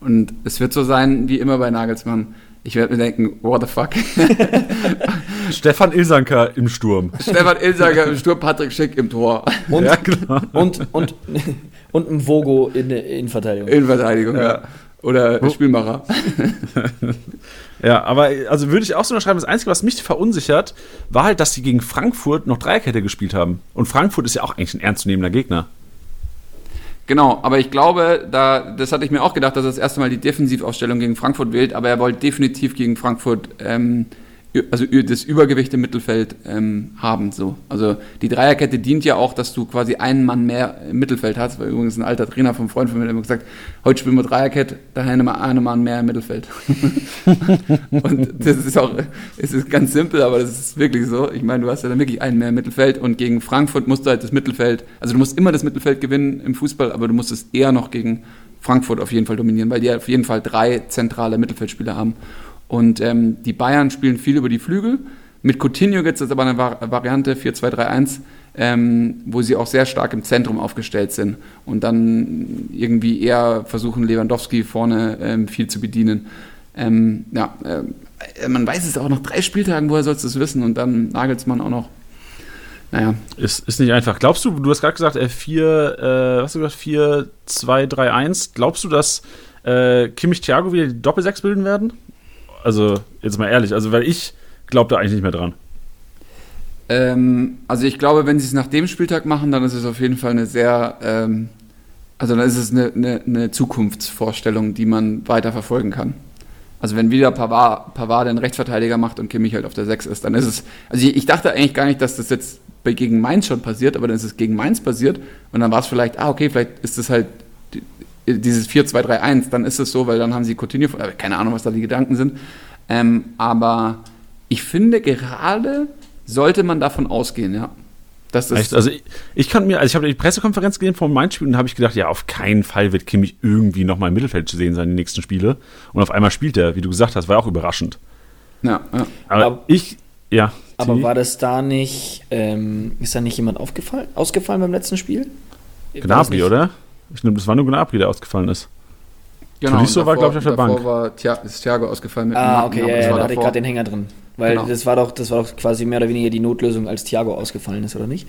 Und es wird so sein wie immer bei Nagelsmann. Ich werde mir denken, what the fuck? Stefan Ilsanker im Sturm. Stefan Ilsanker im Sturm, Patrick Schick im Tor. Und, Ja, genau. und, und, und ein Vogo in der Innenverteidigung. Innenverteidigung, ja. Oder Spielmacher. Ja, aber also würde ich auch so unterschreiben, das Einzige, was mich verunsichert, war halt, dass sie gegen Frankfurt noch Dreierkette gespielt haben. Und Frankfurt ist ja auch eigentlich ein ernstzunehmender Gegner. Genau, aber ich glaube, da, das hatte ich mir auch gedacht, dass er das erste Mal die Defensivausstellung gegen Frankfurt wählt, aber er wollte definitiv gegen Frankfurt ähm, also das Übergewicht im Mittelfeld ähm, haben. So. Also die Dreierkette dient ja auch, dass du quasi einen Mann mehr im Mittelfeld hast. Weil übrigens ein alter Trainer vom Freund von mir hat immer gesagt, heute spielen wir Dreierkette, daher haben wir einen Mann mehr im Mittelfeld. und das ist auch, es ist ganz simpel, aber das ist wirklich so. Ich meine, du hast ja dann wirklich einen mehr im Mittelfeld und gegen Frankfurt musst du halt das Mittelfeld, also du musst immer das Mittelfeld gewinnen im Fußball, aber du musst es eher noch gegen Frankfurt auf jeden Fall dominieren, weil die auf jeden Fall drei zentrale Mittelfeldspieler haben. Und ähm, die Bayern spielen viel über die Flügel. Mit Coutinho gibt es jetzt aber eine Vari Variante 4-2-3-1, ähm, wo sie auch sehr stark im Zentrum aufgestellt sind und dann irgendwie eher versuchen, Lewandowski vorne ähm, viel zu bedienen. Ähm, ja, äh, man weiß es auch nach drei Spieltagen, woher sollst du es wissen? Und dann Nagelsmann auch noch. Naja, Ist, ist nicht einfach. Glaubst du, du hast gerade gesagt, äh, 4, äh, was hast du gesagt, 4, 2, 3, 1. Glaubst du, dass äh, Kimmich Thiago wieder die Doppelsechs bilden werden? Also, jetzt mal ehrlich, also weil ich glaube da eigentlich nicht mehr dran. Ähm, also ich glaube, wenn sie es nach dem Spieltag machen, dann ist es auf jeden Fall eine sehr, ähm, also dann ist es eine, eine, eine Zukunftsvorstellung, die man weiter verfolgen kann. Also wenn wieder Pavard, Pavard den Rechtsverteidiger macht und Kimmich halt auf der 6 ist, dann ist es, also ich, ich dachte eigentlich gar nicht, dass das jetzt gegen Mainz schon passiert, aber dann ist es gegen Mainz passiert und dann war es vielleicht, ah okay, vielleicht ist es halt dieses 4-2-3-1, dann ist es so, weil dann haben sie Coutinho, äh, keine Ahnung, was da die Gedanken sind, ähm, aber ich finde gerade sollte man davon ausgehen, ja. Das Echt? Also ich, ich kann mir, also ich habe die Pressekonferenz gesehen vom Mainz-Spiel und da habe ich gedacht, ja, auf keinen Fall wird Kimmich irgendwie nochmal im Mittelfeld zu sehen sein, die nächsten Spiele. Und auf einmal spielt er, wie du gesagt hast, war auch überraschend. ja, ja. Aber, Aber- ich, ja. Aber war das da nicht, ähm, ist da nicht jemand aufgefallen, ausgefallen beim letzten Spiel? Gnabry, oder? Ich glaube, das war nur Gnabry, der ausgefallen ist. Genau, Tolisso und war, davor- glaub ich, auf der davor Bank. war Thia, ist Thiago ausgefallen mit Ah, okay, ja, ja, war da hatte ich davor. gerade den Hänger drin. Weil Genau. das war doch, das war doch quasi mehr oder weniger die Notlösung, als Thiago ausgefallen ist, oder nicht?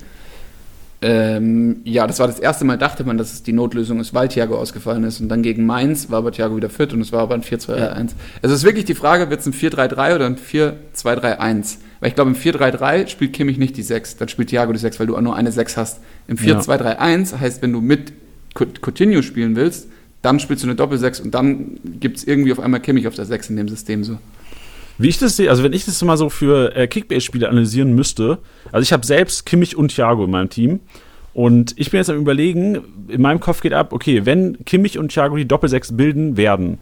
Ähm, ja, das war das erste Mal, dachte man, dass es die Notlösung ist, weil Thiago ausgefallen ist. Und dann gegen Mainz war aber Thiago wieder fit und es war aber ein 4-2-1. Ja. Es ist wirklich die Frage, wird es ein 4-3-3 oder ein 4-2-3-1? Weil ich glaube, im 4-3-3 spielt Kimmich nicht die 6, dann spielt Thiago die 6, weil du auch nur eine 6 hast. Im 4-2-3-1 heißt, wenn du mit Coutinho spielen willst, dann spielst du eine Doppel-6 und dann gibt es irgendwie auf einmal Kimmich auf der 6 in dem System so. Wie ich das sehe, also wenn ich das mal so für äh, Kickbase-Spiele analysieren müsste, also ich habe selbst Kimmich und Thiago in meinem Team und ich bin jetzt am überlegen, in meinem Kopf geht ab, okay, wenn Kimmich und Thiago die Doppelsechs bilden werden,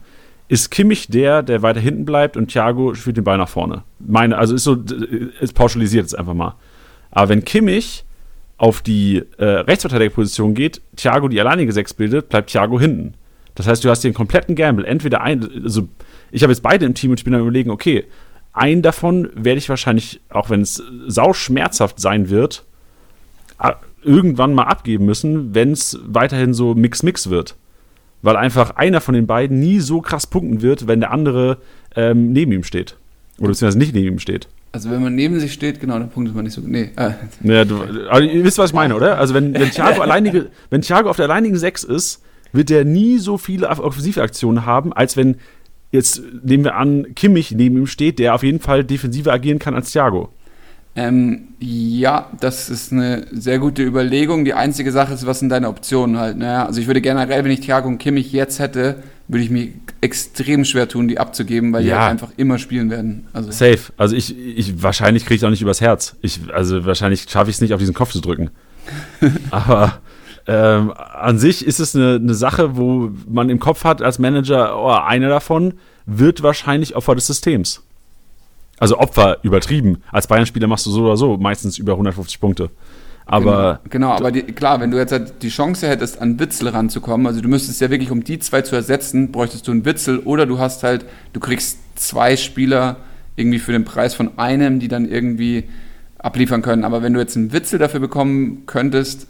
ist Kimmich der, der weiter hinten bleibt und Thiago spielt den Ball nach vorne. Meine, also ist so, ist pauschalisiert jetzt einfach mal. Aber wenn Kimmich auf die äh, Rechtsverteidigerposition geht, Thiago die alleinige Sechs bildet, bleibt Thiago hinten. Das heißt, du hast einen kompletten Gamble. Entweder ein, also ich habe jetzt beide im Team und ich bin am überlegen, okay, einen davon werde ich wahrscheinlich, auch wenn es sau schmerzhaft sein wird, irgendwann mal abgeben müssen, wenn es weiterhin so Mix-Mix wird. Weil einfach einer von den beiden nie so krass punkten wird, wenn der andere ähm, neben ihm steht. Oder beziehungsweise nicht neben ihm steht. Also wenn man neben sich steht, genau, dann punktet man nicht so. Nee, äh, Ja, du, aber ihr wisst, was ich meine, oder? Also wenn, wenn, Thiago alleinige, wenn Thiago auf der alleinigen Sechs ist, wird er nie so viele Off- Offensivaktionen haben, als wenn jetzt nehmen wir an, Kimmich neben ihm steht, der auf jeden Fall defensiver agieren kann als Thiago. Ähm, ja, das ist eine sehr gute Überlegung. Die einzige Sache ist, was sind deine Optionen halt? Naja, also ich würde generell, wenn ich Thiago und Kimmich jetzt hätte, würde ich mir extrem schwer tun, die abzugeben, weil die Ja. halt einfach immer spielen werden. Also Safe. Also ich, ich wahrscheinlich kriege ich es auch nicht übers Herz. Ich, also wahrscheinlich schaffe ich es nicht, auf diesen Kopf zu drücken. Aber ähm, an sich ist es eine, eine Sache, wo man im Kopf hat als Manager, oh, einer davon wird wahrscheinlich Opfer des Systems. Also Opfer übertrieben. Als Bayern-Spieler machst du so oder so meistens über 150 Punkte. Aber genau, genau aber die, klar, wenn du jetzt halt die Chance hättest, an Witzel ranzukommen, also du müsstest ja wirklich, um die zwei zu ersetzen, bräuchtest du einen Witzel oder du hast halt, du kriegst zwei Spieler irgendwie für den Preis von einem, die dann irgendwie abliefern können. Aber wenn du jetzt einen Witzel dafür bekommen könntest,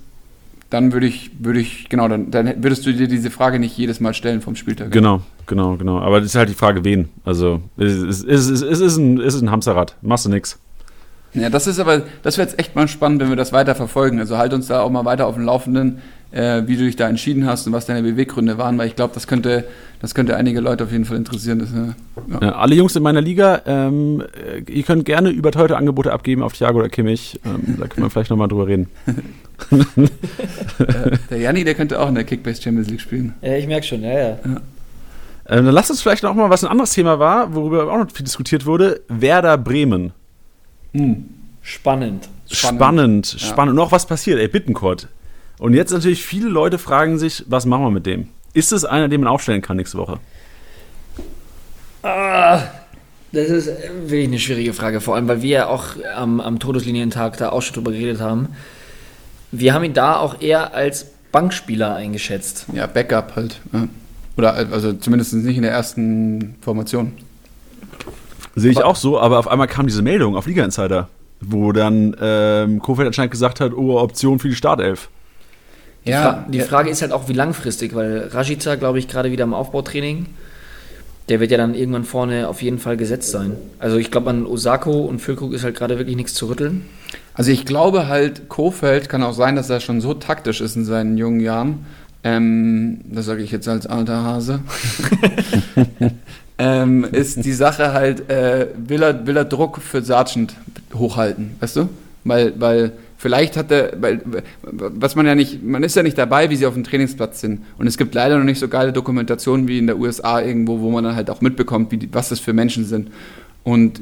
dann würde ich, würde ich, genau, dann, dann würdest du dir diese Frage nicht jedes Mal stellen vom Spieltag. genau, genau, genau. Aber das ist halt die Frage, wen. Also es, ist- es, ist- es, ist ein, es ist ein Hamsterrad. Machst du nix. Ja, das ist aber, das wäre jetzt echt mal spannend, wenn wir das weiter verfolgen. Also halt uns da auch mal weiter auf dem Laufenden, äh, wie du dich da entschieden hast und was deine Beweggründe waren, weil ich glaube, das könnte, das könnte einige Leute auf jeden Fall interessieren. Das, äh, ja. alle Jungs in meiner Liga, ähm, äh, ihr könnt gerne über teure Angebote abgeben auf Thiago oder Kimmich. Ähm, da können wir vielleicht nochmal drüber reden. der Janni, der könnte auch in der Kickbase Champions League spielen. Ja, ich merke schon, ja, ja. ja. Ähm, dann lass uns vielleicht noch mal, was ein anderes Thema war, worüber auch noch viel diskutiert wurde: Werder Bremen. Hm. Spannend. Spannend, spannend. Ja. spannend. Noch was passiert, ey, Bittenkurt. Und jetzt natürlich viele Leute fragen sich, was machen wir mit dem? Ist es einer, den man aufstellen kann nächste Woche? Ah, das ist wirklich eine schwierige Frage, vor allem, weil wir ja auch am, am Todeslinientag da auch schon drüber geredet haben. Wir haben ihn da auch eher als Bankspieler eingeschätzt. Ja, Backup halt. Ja. Oder also zumindest nicht in der ersten Formation. Sehe ich auch so, aber auf einmal kam diese Meldung auf Liga Insider, wo dann ähm, Kofeld anscheinend gesagt hat, oh, Option für die Startelf. Die, ja, Fra die Frage ist halt auch, wie langfristig, weil Rajica, glaube ich, gerade wieder im Aufbautraining, der wird ja dann irgendwann vorne auf jeden Fall gesetzt sein. Also ich glaube, an Osako und Füllkrug ist halt gerade wirklich nichts zu rütteln. Also ich glaube halt, Kofeld kann auch sein, dass er schon so taktisch ist in seinen jungen Jahren. Ähm, das sage ich jetzt als alter Hase. ähm, ist die Sache halt, äh, will, er, will er Druck für Sargent hochhalten, weißt du? Weil, weil vielleicht hat er, weil, was man ja nicht, man ist ja nicht dabei, wie sie auf dem Trainingsplatz sind. Und es gibt leider noch nicht so geile Dokumentationen wie in der USA irgendwo, wo man dann halt auch mitbekommt, wie, was das für Menschen sind. Und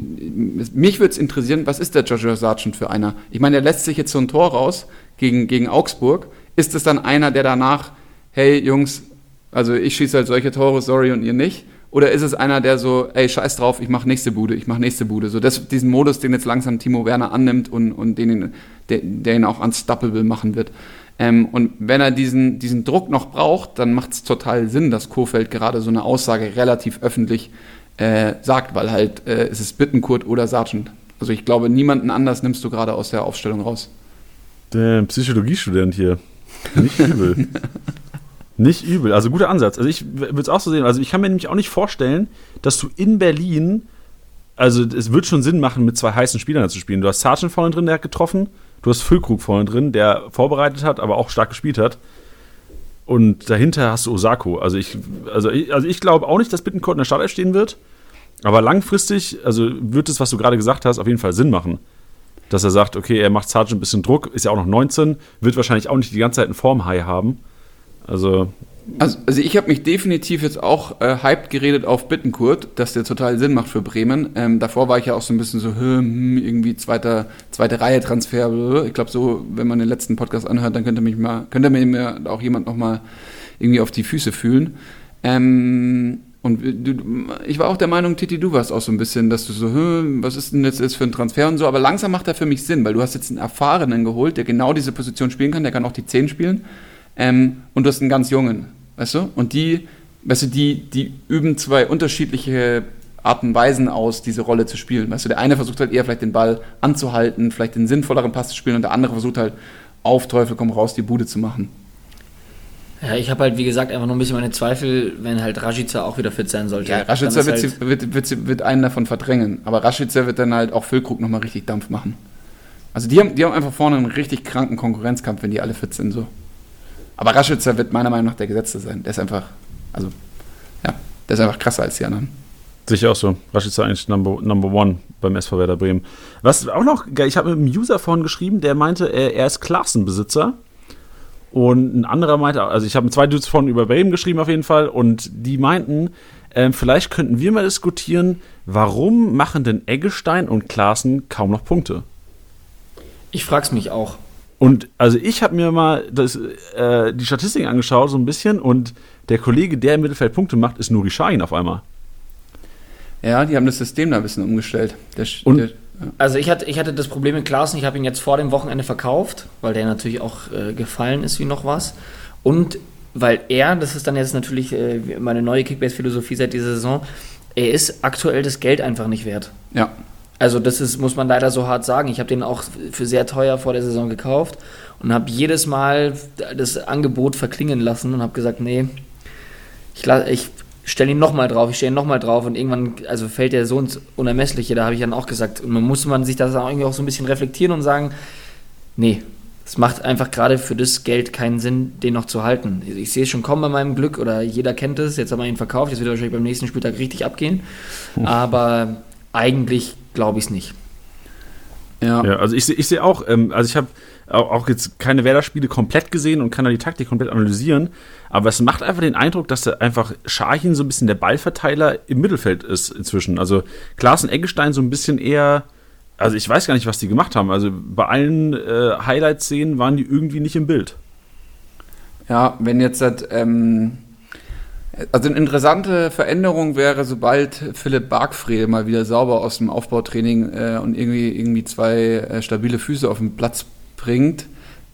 mich würde es interessieren, was ist der Joshua Sargent für einer? Ich meine, er lässt sich jetzt so ein Tor raus gegen, gegen Augsburg. Ist es dann einer, der danach, hey Jungs, also ich schieße halt solche Tore, sorry, und ihr nicht? Oder ist es einer, der so, ey, scheiß drauf, ich mache nächste Bude, ich mache nächste Bude. So das, diesen Modus, den jetzt langsam Timo Werner annimmt und, und den, der, der ihn auch unstoppable machen wird. Ähm, und wenn er diesen, diesen Druck noch braucht, dann macht es total Sinn, dass Kofeld gerade so eine Aussage relativ öffentlich äh, sagt, weil halt äh, es ist Bittenkurt oder Sargent. Also ich glaube, niemanden anders nimmst du gerade aus der Aufstellung raus. Der Psychologiestudent hier. Nicht übel. Nicht übel, also guter Ansatz. Also ich würde es auch so sehen. Also ich kann mir nämlich auch nicht vorstellen, dass du in Berlin, also es wird schon Sinn machen, mit zwei heißen Spielern zu spielen. Du hast Sargent vorne drin, der hat getroffen. Du hast Füllkrug vorne drin, der vorbereitet hat, aber auch stark gespielt hat. Und dahinter hast du Osako. Also ich, also ich, also ich glaube auch nicht, dass Bittencourt in der Startelf stehen wird. Aber langfristig, also wird es, was du gerade gesagt hast, auf jeden Fall Sinn machen. Dass er sagt, okay, er macht Sargent ein bisschen Druck, ist ja auch noch 19, wird wahrscheinlich auch nicht die ganze Zeit einen Formhigh haben. Also. Also, also ich habe mich definitiv jetzt auch äh, hyped geredet auf Bittenkurt, dass der total Sinn macht für Bremen. Ähm, davor war ich ja auch so ein bisschen so, hm, irgendwie zweiter, zweite Reihe Transfer. Ich glaube so, wenn man den letzten Podcast anhört, dann könnte mich mal, könnte mir auch jemand noch mal irgendwie auf die Füße fühlen. Ähm, und du, ich war auch der Meinung, Titi, du warst auch so ein bisschen, dass du so, was ist denn jetzt, jetzt für ein Transfer und so, aber langsam macht er für mich Sinn, weil du hast jetzt einen Erfahrenen geholt, der genau diese Position spielen kann, der kann auch die 10 spielen ähm, und du hast einen ganz jungen, weißt du? Und die, weißt du, die, die üben zwei unterschiedliche Arten und Weisen aus, diese Rolle zu spielen. Weißt du, der eine versucht halt eher vielleicht den Ball anzuhalten, vielleicht den sinnvolleren Pass zu spielen und der andere versucht halt auf Teufel komm raus die Bude zu machen. Ja, ich habe halt, wie gesagt, einfach nur ein bisschen meine Zweifel, wenn halt Rashica auch wieder fit sein sollte. Ja, Rashica wird, halt wird, wird, wird, einen davon verdrängen, aber Rashica wird dann halt auch Füllkrug nochmal richtig Dampf machen. Also die haben, die haben einfach vorne einen richtig kranken Konkurrenzkampf, wenn die alle fit sind so. Aber Raschitzer wird meiner Meinung nach der Gesetzte sein. Der ist einfach, also, ja, der ist einfach krasser als die anderen. Sicher auch so. Raschitzer eigentlich Number, number One beim SV Werder Bremen. Was auch noch geil, ich habe mit einem User vorhin geschrieben, der meinte, er, er ist Klassenbesitzer. Und ein anderer meinte, also ich habe zwei Dudes von über Bremen geschrieben auf jeden Fall. Und die meinten, äh, vielleicht könnten wir mal diskutieren, warum machen denn Eggestein und Klaassen kaum noch Punkte? Ich frage es mich auch. Und also ich habe mir mal das, äh, die Statistiken angeschaut, so ein bisschen, und der Kollege, der im Mittelfeld Punkte macht, ist Nuri Sahin auf einmal. Ja, die haben das System da ein bisschen umgestellt. Der, und, der, ja. Also ich hatte, ich hatte das Problem mit Klaassen, ich habe ihn jetzt vor dem Wochenende verkauft, weil der natürlich auch äh, gefallen ist wie noch was. Und weil er, das ist dann jetzt natürlich äh, meine neue Kickbase-Philosophie seit dieser Saison, er ist aktuell das Geld einfach nicht wert. Ja. Also das ist, muss man leider so hart sagen. Ich habe den auch für sehr teuer vor der Saison gekauft und habe jedes Mal das Angebot verklingen lassen und habe gesagt, nee, ich, ich, stelle ihn nochmal drauf, ich stelle ihn nochmal drauf und irgendwann, also fällt der so ins Unermessliche, da habe ich dann auch gesagt, und man muss man sich das auch irgendwie auch so ein bisschen reflektieren und sagen, nee, es macht einfach gerade für das Geld keinen Sinn, den noch zu halten. Ich sehe es schon kommen bei meinem Glück oder jeder kennt es, jetzt haben wir ihn verkauft, jetzt wird er wahrscheinlich beim nächsten Spieltag richtig abgehen, aber eigentlich glaube ich es nicht. Ja. ja. also ich sehe ich seh auch, ähm, also ich habe auch, auch, jetzt keine Werder-Spiele komplett gesehen und kann da die Taktik komplett analysieren, aber es macht einfach den Eindruck, dass da einfach Scharchin so ein bisschen der Ballverteiler im Mittelfeld ist inzwischen. Also Klaas und Eggestein so ein bisschen eher, also ich weiß gar nicht, was die gemacht haben. Also bei allen äh, Highlight-Szenen waren die irgendwie nicht im Bild. Ja, wenn jetzt das, ähm, also eine interessante Veränderung wäre, sobald Philipp Bargfrede mal wieder sauber aus dem Aufbautraining äh, und irgendwie, irgendwie zwei äh, stabile Füße auf den Platz bringt.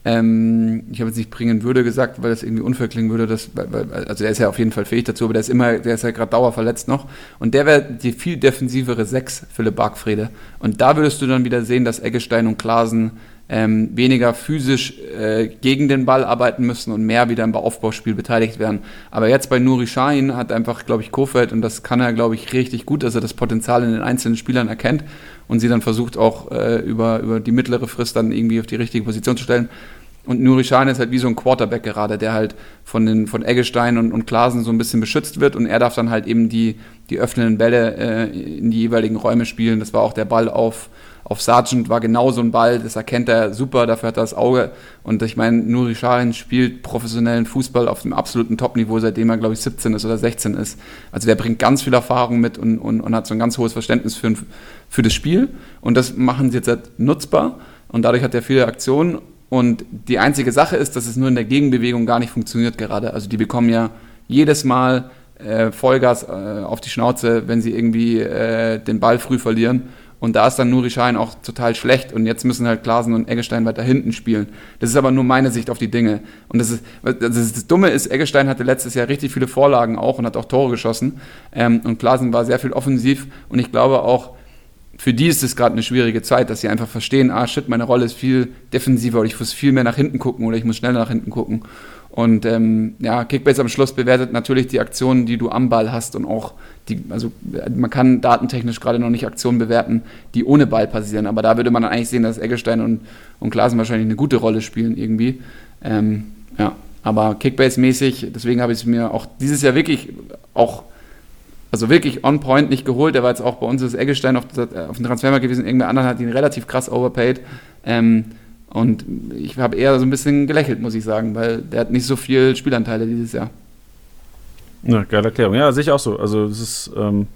Ähm, ich habe jetzt nicht bringen würde gesagt, weil das irgendwie unfair klingen würde. Dass, also der ist ja auf jeden Fall fähig dazu, aber der ist immer, der ist ja gerade dauerverletzt noch. Und der wäre die viel defensivere Sechs, Philipp Bargfrede. Und da würdest du dann wieder sehen, dass Eggestein und Klasen ähm, weniger physisch äh, gegen den Ball arbeiten müssen und mehr wieder im Aufbauspiel beteiligt werden. Aber jetzt bei Nuri Sahin hat einfach, glaube ich, Kofeld, und das kann er, glaube ich, richtig gut, dass er das Potenzial in den einzelnen Spielern erkennt und sie dann versucht auch äh, über, über die mittlere Frist dann irgendwie auf die richtige Position zu stellen. Und Nuri Sahin ist halt wie so ein Quarterback gerade, der halt von, den, von Eggestein und, und Klasen so ein bisschen beschützt wird und er darf dann halt eben die, die öffnenden Bälle äh, in die jeweiligen Räume spielen. Das war auch der Ball auf auf Sargent war genau so ein Ball, das erkennt er super, dafür hat er das Auge. Und ich meine, Nuri Sahin spielt professionellen Fußball auf dem absoluten Top-Niveau, seitdem er, glaube ich, 17 ist oder 16 ist. Also der bringt ganz viel Erfahrung mit und, und, und hat so ein ganz hohes Verständnis für, für das Spiel. Und das machen sie jetzt nutzbar. Und dadurch hat er viele Aktionen. Und die einzige Sache ist, dass es nur in der Gegenbewegung gar nicht funktioniert gerade. Also die bekommen ja jedes Mal äh, Vollgas äh, auf die Schnauze, wenn sie irgendwie äh, den Ball früh verlieren. Und da ist dann Nuri Schein auch total schlecht. Und jetzt müssen halt Klasen und Eggestein weiter hinten spielen. Das ist aber nur meine Sicht auf die Dinge. Und das ist, das, Dumme ist, Eggestein hatte letztes Jahr richtig viele Vorlagen auch und hat auch Tore geschossen. Ähm, und Klasen war sehr viel offensiv. Und ich glaube auch, für die ist es gerade eine schwierige Zeit, dass sie einfach verstehen, ah shit, meine Rolle ist viel defensiver oder ich muss viel mehr nach hinten gucken oder ich muss schneller nach hinten gucken. Und ähm, ja, Kickbase am Schluss bewertet natürlich die Aktionen, die du am Ball hast und auch die, also man kann datentechnisch gerade noch nicht Aktionen bewerten, die ohne Ball passieren. Aber da würde man eigentlich sehen, dass Eggestein und, und Klasen wahrscheinlich eine gute Rolle spielen irgendwie. Ähm, ja, aber Kickbase-mäßig, deswegen habe ich es mir auch dieses Jahr wirklich auch, also wirklich on point nicht geholt. Der war jetzt auch bei uns, ist Eggestein auf, auf dem Transfermarkt gewesen. Irgendwer anderen hat ihn relativ krass overpaid. Ähm, und ich habe eher so ein bisschen gelächelt, muss ich sagen, weil der hat nicht so viel Spielanteile dieses Jahr. Ja, geile Erklärung. Ja, sehe ich auch so. Also, es ist, ähm,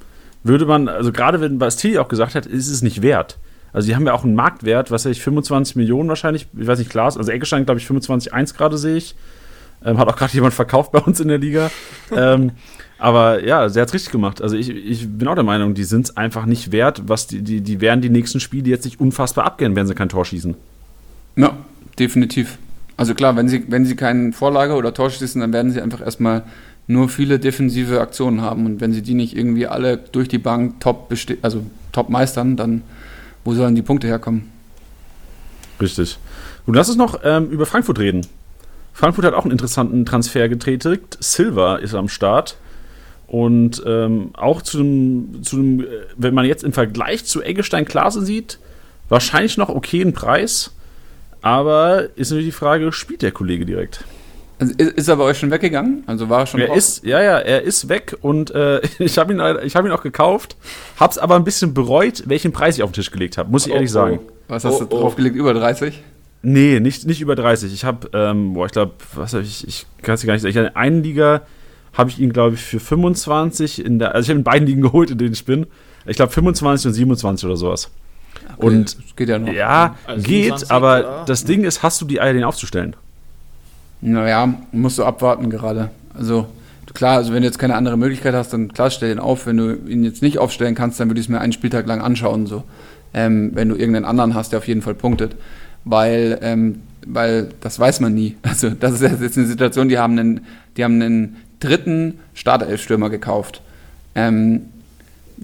würde man, also gerade wenn Bastille auch gesagt hat, ist es nicht wert. Also, die haben ja auch einen Marktwert, was weiß ich, 25 Millionen wahrscheinlich, ich weiß nicht, klar, also Eckestein, glaube ich, 25,1 gerade sehe ich. Ähm, hat auch gerade jemand verkauft bei uns in der Liga. ähm, aber ja, sie hat es richtig gemacht. Also ich, ich bin auch der Meinung, die sind es einfach nicht wert, was die, die, die werden die nächsten Spiele jetzt nicht unfassbar abgehen, wenn sie kein Tor schießen. Ja, definitiv. Also klar, wenn sie, wenn sie keinen Vorlage oder Tor schießen, dann werden sie einfach erstmal nur viele defensive Aktionen haben. Und wenn sie die nicht irgendwie alle durch die Bank top, also top meistern, dann wo sollen die Punkte herkommen? Richtig. Gut, lass uns noch ähm, über Frankfurt reden. Frankfurt hat auch einen interessanten Transfer getätigt. Silva ist am Start. Und ähm, auch zu dem, zu dem, äh, wenn man jetzt im Vergleich zu Eggestein Klase sieht, wahrscheinlich noch okayen Preis. Aber ist natürlich die Frage, spielt der Kollege direkt? Also ist er bei euch schon weggegangen? Also war er schon er drauf? ist Ja, ja, er ist weg und äh, ich habe ihn, hab ihn auch gekauft, habe es aber ein bisschen bereut, welchen Preis ich auf den Tisch gelegt habe, muss ich oh, ehrlich sagen. Oh. Was hast oh, du draufgelegt? Über 30? Nee, nicht, nicht über 30. Ich habe, ähm, boah, ich glaube, was habe ich, ich kann es gar nicht sagen. Ich in einer Liga habe ich ihn, glaube ich, für 25 in der, also ich habe in beiden Ligen geholt, in denen ich bin. Ich glaube 25 und 27 oder sowas. Okay, und geht ja noch. Ja, also geht, 20, aber ja. das Ding ist, hast du die Eier, den aufzustellen? Naja, musst du abwarten gerade. Also klar, also wenn du jetzt keine andere Möglichkeit hast, dann klar, stell den auf. Wenn du ihn jetzt nicht aufstellen kannst, dann würde ich es mir einen Spieltag lang anschauen. So. Ähm, wenn du irgendeinen anderen hast, der auf jeden Fall punktet. Weil, ähm, weil das weiß man nie. Also das ist jetzt eine Situation, die haben einen, die haben einen dritten Startelf-Stürmer gekauft. Ähm,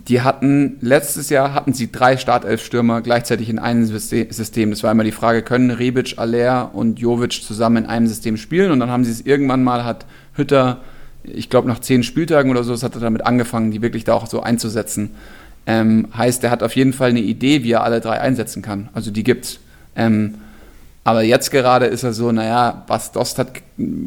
die hatten, letztes Jahr hatten sie drei Startelf-Stürmer gleichzeitig in einem System. Das war immer die Frage, können Rebic, Aller und Jovic zusammen in einem System spielen? Und dann haben sie es irgendwann mal, hat Hütter ich glaube, nach zehn Spieltagen oder so, hat er damit angefangen, die wirklich da auch so einzusetzen. Ähm, heißt, er hat auf jeden Fall eine Idee, wie er alle drei einsetzen kann. Also die gibt's. Ähm, aber jetzt gerade ist er so, naja, Bas Dost hat,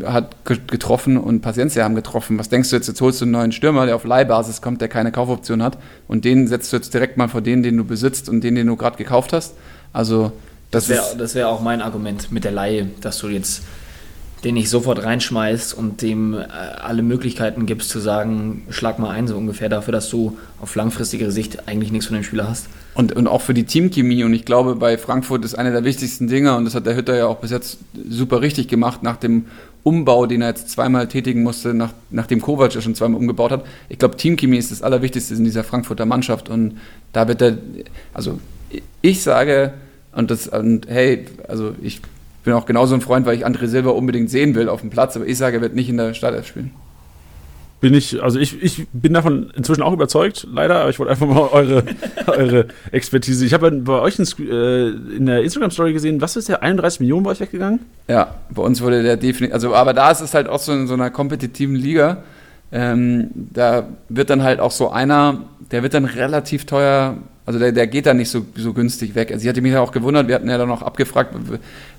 hat getroffen und Paciencia haben getroffen. Was denkst du jetzt? Jetzt holst du einen neuen Stürmer, der auf Leihbasis kommt, der keine Kaufoption hat. Und den setzt du jetzt direkt mal vor den, den du besitzt und den, den du gerade gekauft hast. Also, das, Das wäre wär auch mein Argument mit der Laie, dass du jetzt den nicht sofort reinschmeißt und dem äh, alle Möglichkeiten gibst zu sagen, schlag mal ein, so ungefähr dafür, dass du auf langfristigere Sicht eigentlich nichts von dem Spieler hast. Und, und auch für die Teamchemie. Und ich glaube, bei Frankfurt ist eine der wichtigsten Dinge, und das hat der Hütter ja auch bis jetzt super richtig gemacht, nach dem Umbau, den er jetzt zweimal tätigen musste, nach, nachdem Kovac ja schon zweimal umgebaut hat. Ich glaube, Teamchemie ist das Allerwichtigste in dieser Frankfurter Mannschaft. Und da wird er, also ich sage, und das, und hey, also ich bin auch genauso ein Freund, weil ich André Silva unbedingt sehen will auf dem Platz, aber ich sage, er wird nicht in der Startelf spielen. Bin ich, also ich, ich bin davon inzwischen auch überzeugt, leider, aber ich wollte einfach mal eure, eure Expertise. Ich habe bei euch in, äh, in der Instagram-Story gesehen, was ist der 31 Millionen bei euch weggegangen? Ja, bei uns wurde der definitiv, also aber da ist es halt auch so in so einer kompetitiven Liga. Ähm, da wird dann halt auch so einer, der wird dann relativ teuer also der, der geht da nicht so, so günstig weg. Also ich hatte mich ja auch gewundert, wir hatten ja dann noch abgefragt,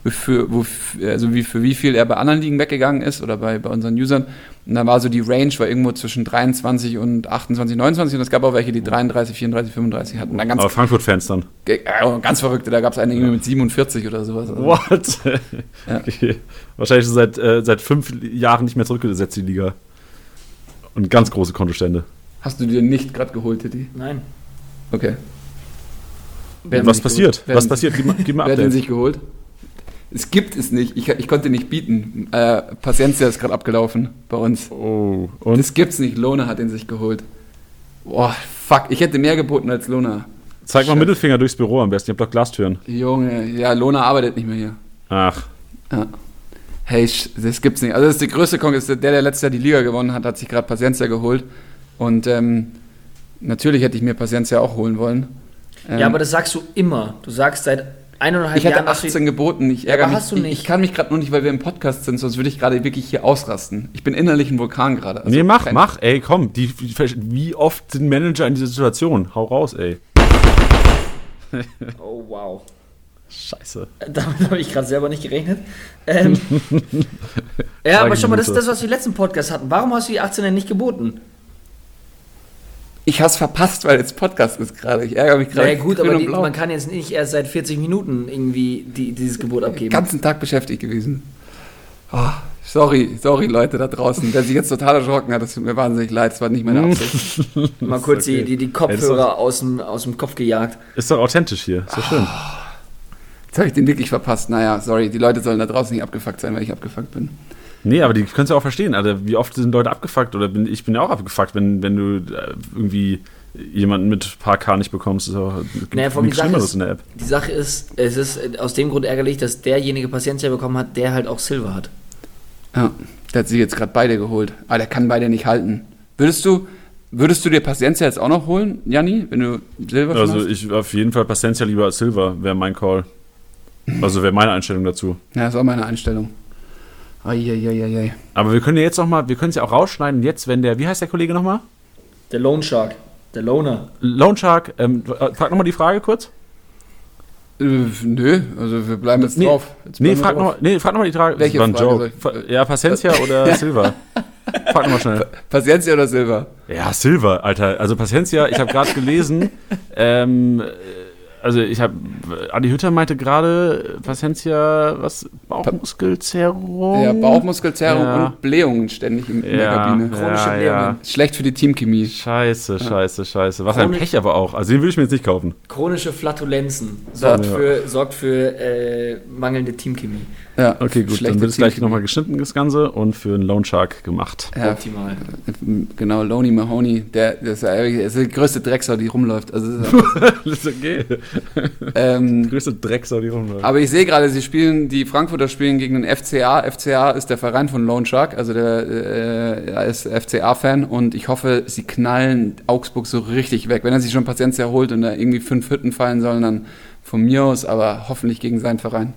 für, wo, also wie, für wie viel er bei anderen Ligen weggegangen ist oder bei, bei unseren Usern. Und da war so die Range war irgendwo zwischen 23 und 28, 29 und es gab auch welche, die 33, 34, 35 hatten. Dann ganz, Aber Frankfurt-Fans dann? Ganz verrückte, da gab es einen irgendwie mit 47 oder sowas. Also. What? Ja. Okay. Wahrscheinlich seit, äh, seit fünf Jahren nicht mehr zurückgesetzt, die Liga. Und ganz große Kontostände. Hast du dir nicht gerade geholt, Titi? Nein. Okay. Wer was passiert? Was passiert? Gib, gib mal Wer hat den sich geholt? Es gibt es nicht. Ich, ich konnte nicht bieten. Äh, Paciencia ist gerade abgelaufen bei uns. Oh. Und? Das gibt's nicht. Lona hat den sich geholt. Boah, fuck. Ich hätte mehr geboten als Lona. Zeig mal Mittelfinger durchs Büro am besten. Ihr habt doch Glastüren. Junge, ja, Lona arbeitet nicht mehr hier. Ach. Ja. Hey, das gibt's nicht. Also das ist die größte Konkurrenz. Der, der letztes Jahr die Liga gewonnen hat, hat sich gerade Paciencia geholt. Und ähm, natürlich hätte ich mir Paciencia auch holen wollen. Ähm, ja, aber das sagst du immer. Du sagst seit eineinhalb ich Jahren. Ich hatte 18 geboten. Ich ärgere mich. Hast du nicht. Ich, ich kann mich gerade nur nicht, weil wir im Podcast sind, sonst würde ich gerade wirklich hier ausrasten. Ich bin innerlich ein Vulkan gerade. Also nee, mach, mach, ey, komm. Die, wie oft sind Manager in dieser Situation? Hau raus, ey. oh, wow. Scheiße. Damit habe ich gerade selber nicht gerechnet. Ähm, ja, aber schau mal, das ist das, was wir letzten Podcast hatten. Warum hast du die 18 denn nicht geboten? Ich habe es verpasst, weil jetzt Podcast ist gerade. Ich ärgere mich gerade. Ja, gut, aber die, man kann jetzt nicht erst seit 40 Minuten irgendwie die, dieses Gebot abgeben. Den ganzen Tag beschäftigt gewesen. Oh, sorry, sorry, Leute da draußen. Wer sich jetzt total erschrocken hat, das tut mir wahnsinnig leid. Das war nicht meine Absicht. Mal kurz okay. die, die, die Kopfhörer aus, dem, aus dem Kopf gejagt. Ist doch authentisch hier. Ist doch schön. Jetzt habe ich den wirklich verpasst. Naja, sorry, die Leute sollen da draußen nicht abgefuckt sein, weil ich abgefuckt bin. Nee, aber die können es ja auch verstehen. Also, wie oft sind Leute abgefuckt? Oder bin, ich bin ja auch abgefuckt, wenn, wenn du äh, irgendwie jemanden mit ein paar K nicht bekommst. Ist auch naja, nichts Schlimmeres in der App. Die Sache ist, es ist aus dem Grund ärgerlich, dass derjenige Paciencia bekommen hat, der halt auch Silver hat. Ja, der hat sich jetzt gerade beide geholt. Aber der kann beide nicht halten. Würdest du, würdest du dir Paciencia jetzt auch noch holen, Janni, wenn du Silver Also hast? ich auf jeden Fall Paciencia lieber als Silver, wäre mein Call. Also wäre meine Einstellung dazu. Ja, ist auch meine Einstellung. Eieieiei. Aber wir können ja jetzt noch mal, wir können es ja auch rausschneiden. Jetzt, wenn der, wie heißt der Kollege nochmal? Der Lone Shark. Der Loner. Lone Shark, ähm, äh, frag nochmal die Frage kurz. Äh, nö, also wir bleiben jetzt nee, drauf. Jetzt nee, frag nochmal nee, frag noch die Frage. Welche war ein Frage Joke. Ja, Paciencia oder Silver? Frag nochmal schnell. Paciencia oder Silver? Ja, Silver, Alter. Also Paciencia, ich habe gerade gelesen, ähm, also ich habe, Adi Hütter meinte gerade, Paciencia, was, Bauchmuskelzerrung? Ja, Bauchmuskelzerrung ja. und Blähungen ständig in, in ja, der Kabine. Chronische ja, Blähungen. Schlecht für die Teamchemie. Scheiße, scheiße, scheiße. Was Chronisch, ein Pech aber auch. Also den würde ich mir jetzt nicht kaufen. Chronische Flatulenzen sorgt für, sorgt für äh, mangelnde Teamchemie. Ja, okay, gut. Dann wird es gleich nochmal geschnitten, das Ganze, und für einen Lone Shark gemacht. Ja, Optimal. Genau, Loney Mahoney, der, der, ist, der ist die größte Drecksau, die rumläuft. Also das ist okay. ähm, die größte Drecksau, die rumläuft. Aber ich sehe gerade, sie spielen, die Frankfurter spielen gegen den FCA. FCA ist der Verein von Lone Shark, also der äh, er ist FCA-Fan und ich hoffe, sie knallen Augsburg so richtig weg. Wenn er sich schon Patienz erholt und da irgendwie fünf Hütten fallen sollen, dann von mir aus, aber hoffentlich gegen seinen Verein.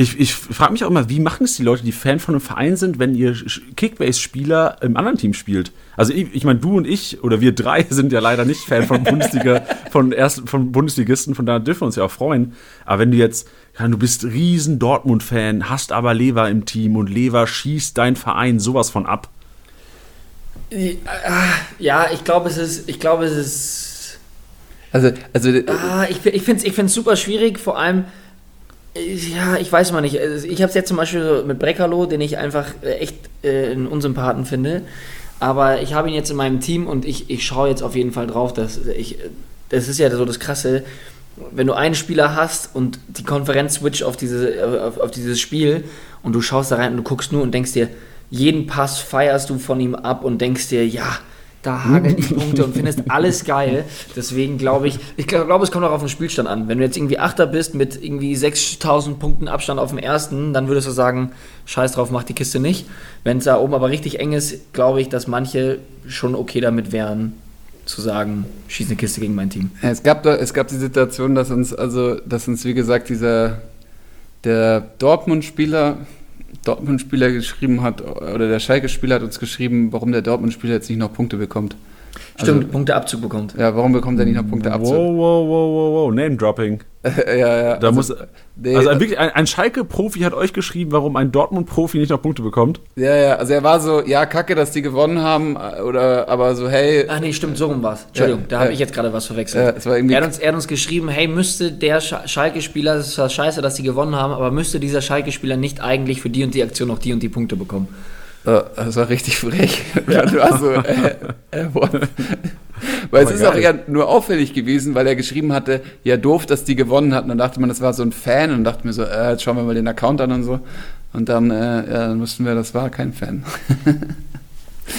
Ich, ich frage mich auch immer, wie machen es die Leute, die Fan von einem Verein sind, wenn ihr Kickbase-Spieler im anderen Team spielt? Also ich, ich meine, du und ich oder wir drei sind ja leider nicht Fan von Bundesliga, von ersten, von Bundesligisten, von daher dürfen wir uns ja auch freuen. Aber wenn du jetzt, du bist riesen Dortmund-Fan, hast aber Lever im Team und Lever schießt dein Verein sowas von ab. Ja, ich glaube, es ist, ich glaube, es ist. Also, also. Ah, ich ich finde es ich find's super schwierig, vor allem ja, ich weiß mal nicht. Also, ich habe es jetzt zum Beispiel mit Breckerlo, den ich einfach äh, echt äh, einen Unsympathen finde. Aber ich habe ihn jetzt in meinem Team und ich, ich schaue jetzt auf jeden Fall drauf, dass ich. Das ist ja so das Krasse, wenn du einen Spieler hast und die Konferenz switcht auf, diese, auf, auf dieses Spiel und du schaust da rein und du guckst nur und denkst dir, jeden Pass feierst du von ihm ab und denkst dir, ja, da hageln die Punkte und findest alles geil. Deswegen glaube ich, ich glaube, es kommt auch auf den Spielstand an. Wenn du jetzt irgendwie Achter bist mit irgendwie 6000 Punkten Abstand auf dem ersten, dann würdest du sagen, scheiß drauf, mach die Kiste nicht. Wenn es da oben aber richtig eng ist, glaube ich, dass manche schon okay damit wären, zu sagen, schieß eine Kiste gegen mein Team. Es gab, da, es gab die Situation, dass uns, also, dass uns, wie gesagt, dieser der Dortmund-Spieler, Dortmund-Spieler geschrieben hat, oder der Schalke-Spieler hat uns geschrieben, warum der Dortmund-Spieler jetzt nicht noch Punkte bekommt. Stimmt, also, Punkteabzug bekommt. Ja, warum bekommt er nicht noch Punkteabzug? Wow, wow, wow, wow, wow, Name-Dropping. ja, ja. Da also, muss, nee, also ein, wirklich, ein, ein Schalke-Profi hat euch geschrieben, warum ein Dortmund-Profi nicht noch Punkte bekommt. Ja, ja, also er war so, ja, kacke, dass die gewonnen haben, oder aber so, hey. Ach nee, stimmt, so rum war's. Entschuldigung, ja, da habe ich jetzt gerade was verwechselt. Ja, es war irgendwie er, hat uns, er hat uns geschrieben, hey, müsste der Schalke-Spieler, das ist scheiße, dass die gewonnen haben, aber müsste dieser Schalke-Spieler nicht eigentlich für die und die Aktion noch die und die Punkte bekommen? Das war richtig frech. Ja. du hast so, äh, äh, weil es ist auch eher nur auffällig gewesen, weil er geschrieben hatte, ja doof, dass die gewonnen hatten. Und dann dachte man, das war so ein Fan und dachte mir so, äh, jetzt schauen wir mal den Account an und so. Und dann, äh, ja, dann wussten wir, das war kein Fan.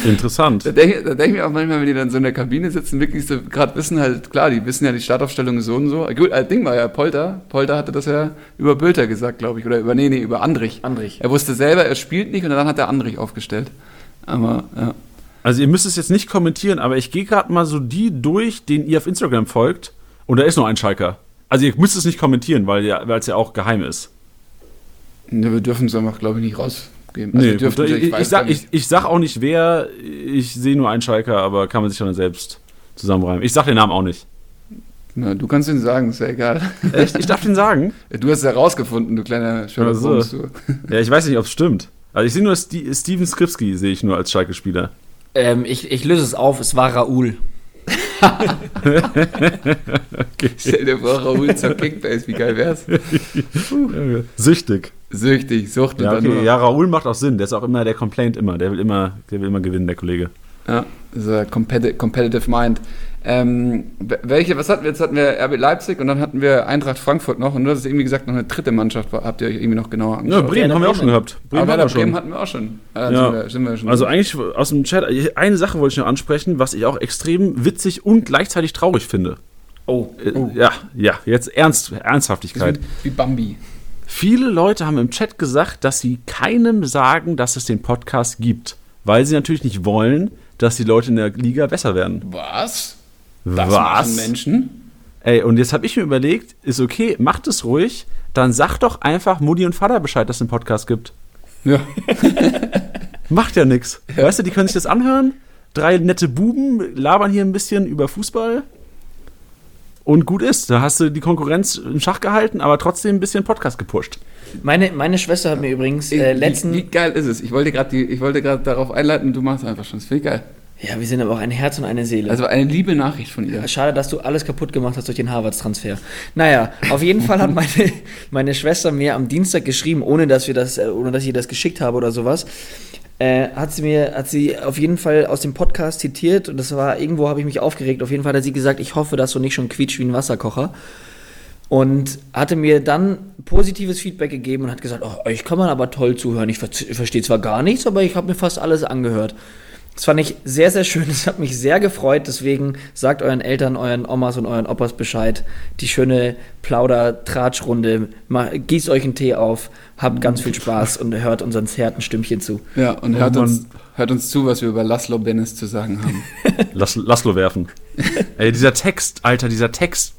Interessant. Da denke denk ich mir auch manchmal, wenn die dann so in der Kabine sitzen, wirklich so gerade wissen halt, klar, die wissen ja, die Startaufstellung ist so und so. Gut, das Ding war ja Polter. Polter hatte das ja über Bülter gesagt, glaube ich. Oder über, nee, nee, über Andrich. Andrich. Er wusste selber, er spielt nicht und dann hat er Andrich aufgestellt. Aber, ja. Also ihr müsst es jetzt nicht kommentieren, aber ich gehe gerade mal so die durch, den ihr auf Instagram folgt. Und da ist noch ein Schalker. Also ihr müsst es nicht kommentieren, weil es ja auch geheim ist. Ja, wir dürfen es einfach, glaube ich, nicht raus geben. Also nee, dürften, ich, ich, ich, sag, ich, ich sag auch nicht wer, ich sehe nur einen Schalker, aber kann man sich dann selbst zusammenreimen. Ich sag den Namen auch nicht. Na, du kannst ihn sagen, ist ja egal. Echt? Ich darf den sagen? Du hast es herausgefunden, du kleiner Sherlock so. Holmes. Du. Ja, ich weiß nicht, ob es stimmt. Also ich sehe nur St Steven Skripski, sehe ich nur als Schalke-Spieler. Ähm, ich, ich löse es auf, es war Raoul. okay. Stell dir vor, Raoul zur Kickbase, wie geil wär's? Süchtig. Süchtig, Sucht ja, okay. ja, Raoul macht auch Sinn. Der ist auch immer, der complaint immer. Der will immer, der will immer gewinnen, der Kollege. Ja, dieser competitive, competitive Mind. Ähm, welche, was hatten wir? Jetzt hatten wir RB Leipzig und dann hatten wir Eintracht Frankfurt noch und du hast irgendwie gesagt, noch eine dritte Mannschaft habt ihr euch irgendwie noch genauer angeschaut. Ja, Bremen ja, haben wir auch schon gehabt. Bremen, Aber Bremen schon. hatten wir auch schon. Äh, ja. sind wir, sind wir schon. Also eigentlich aus dem Chat, eine Sache wollte ich noch ansprechen, was ich auch extrem witzig und gleichzeitig traurig finde. Oh. oh. Ja, ja, jetzt Ernst, Ernsthaftigkeit. Wie, wie Bambi. Viele Leute haben im Chat gesagt, dass sie keinem sagen, dass es den Podcast gibt, weil sie natürlich nicht wollen, dass die Leute in der Liga besser werden. Was? Das Was? Menschen? Ey, und jetzt habe ich mir überlegt, ist okay, macht es ruhig, dann sag doch einfach Mutti und Vater Bescheid, dass es einen Podcast gibt. Ja. macht ja nichts. Ja. Weißt du, die können sich das anhören. Drei nette Buben labern hier ein bisschen über Fußball. Und gut ist. Da hast du die Konkurrenz im Schach gehalten, aber trotzdem ein bisschen Podcast gepusht. Meine, meine Schwester hat mir übrigens äh, letzten. Wie, wie, geil ist es? Ich wollte gerade darauf einleiten, du machst einfach schon. Das finde ich geil. Ja, wir sind aber auch ein Herz und eine Seele. Also eine liebe Nachricht von ihr. Schade, dass du alles kaputt gemacht hast durch den Harvards-Transfer. Naja, auf jeden Fall hat meine, meine Schwester mir am Dienstag geschrieben, ohne dass wir das, äh, ohne dass ich das geschickt habe oder sowas. Äh, hat sie mir, hat sie auf jeden Fall aus dem Podcast zitiert und das war, irgendwo habe ich mich aufgeregt. Auf jeden Fall hat sie gesagt, ich hoffe, dass du nicht schon quietsch wie ein Wasserkocher. Und hatte mir dann positives Feedback gegeben und hat gesagt, oh, euch kann man aber toll zuhören. Ich verstehe zwar gar nichts, aber ich habe mir fast alles angehört. Das fand ich sehr, sehr schön. Das hat mich sehr gefreut. Deswegen sagt euren Eltern, euren Omas und euren Opas Bescheid. Die schöne Plauder-Tratschrunde. Gießt euch einen Tee auf, habt ganz viel Spaß und hört unseren zärten Stimmchen zu. Ja, und hört, uns, hört uns zu, was wir über Laszlo Bennis zu sagen haben. Las, Laszlo werfen. Ey, dieser Text, Alter, dieser Text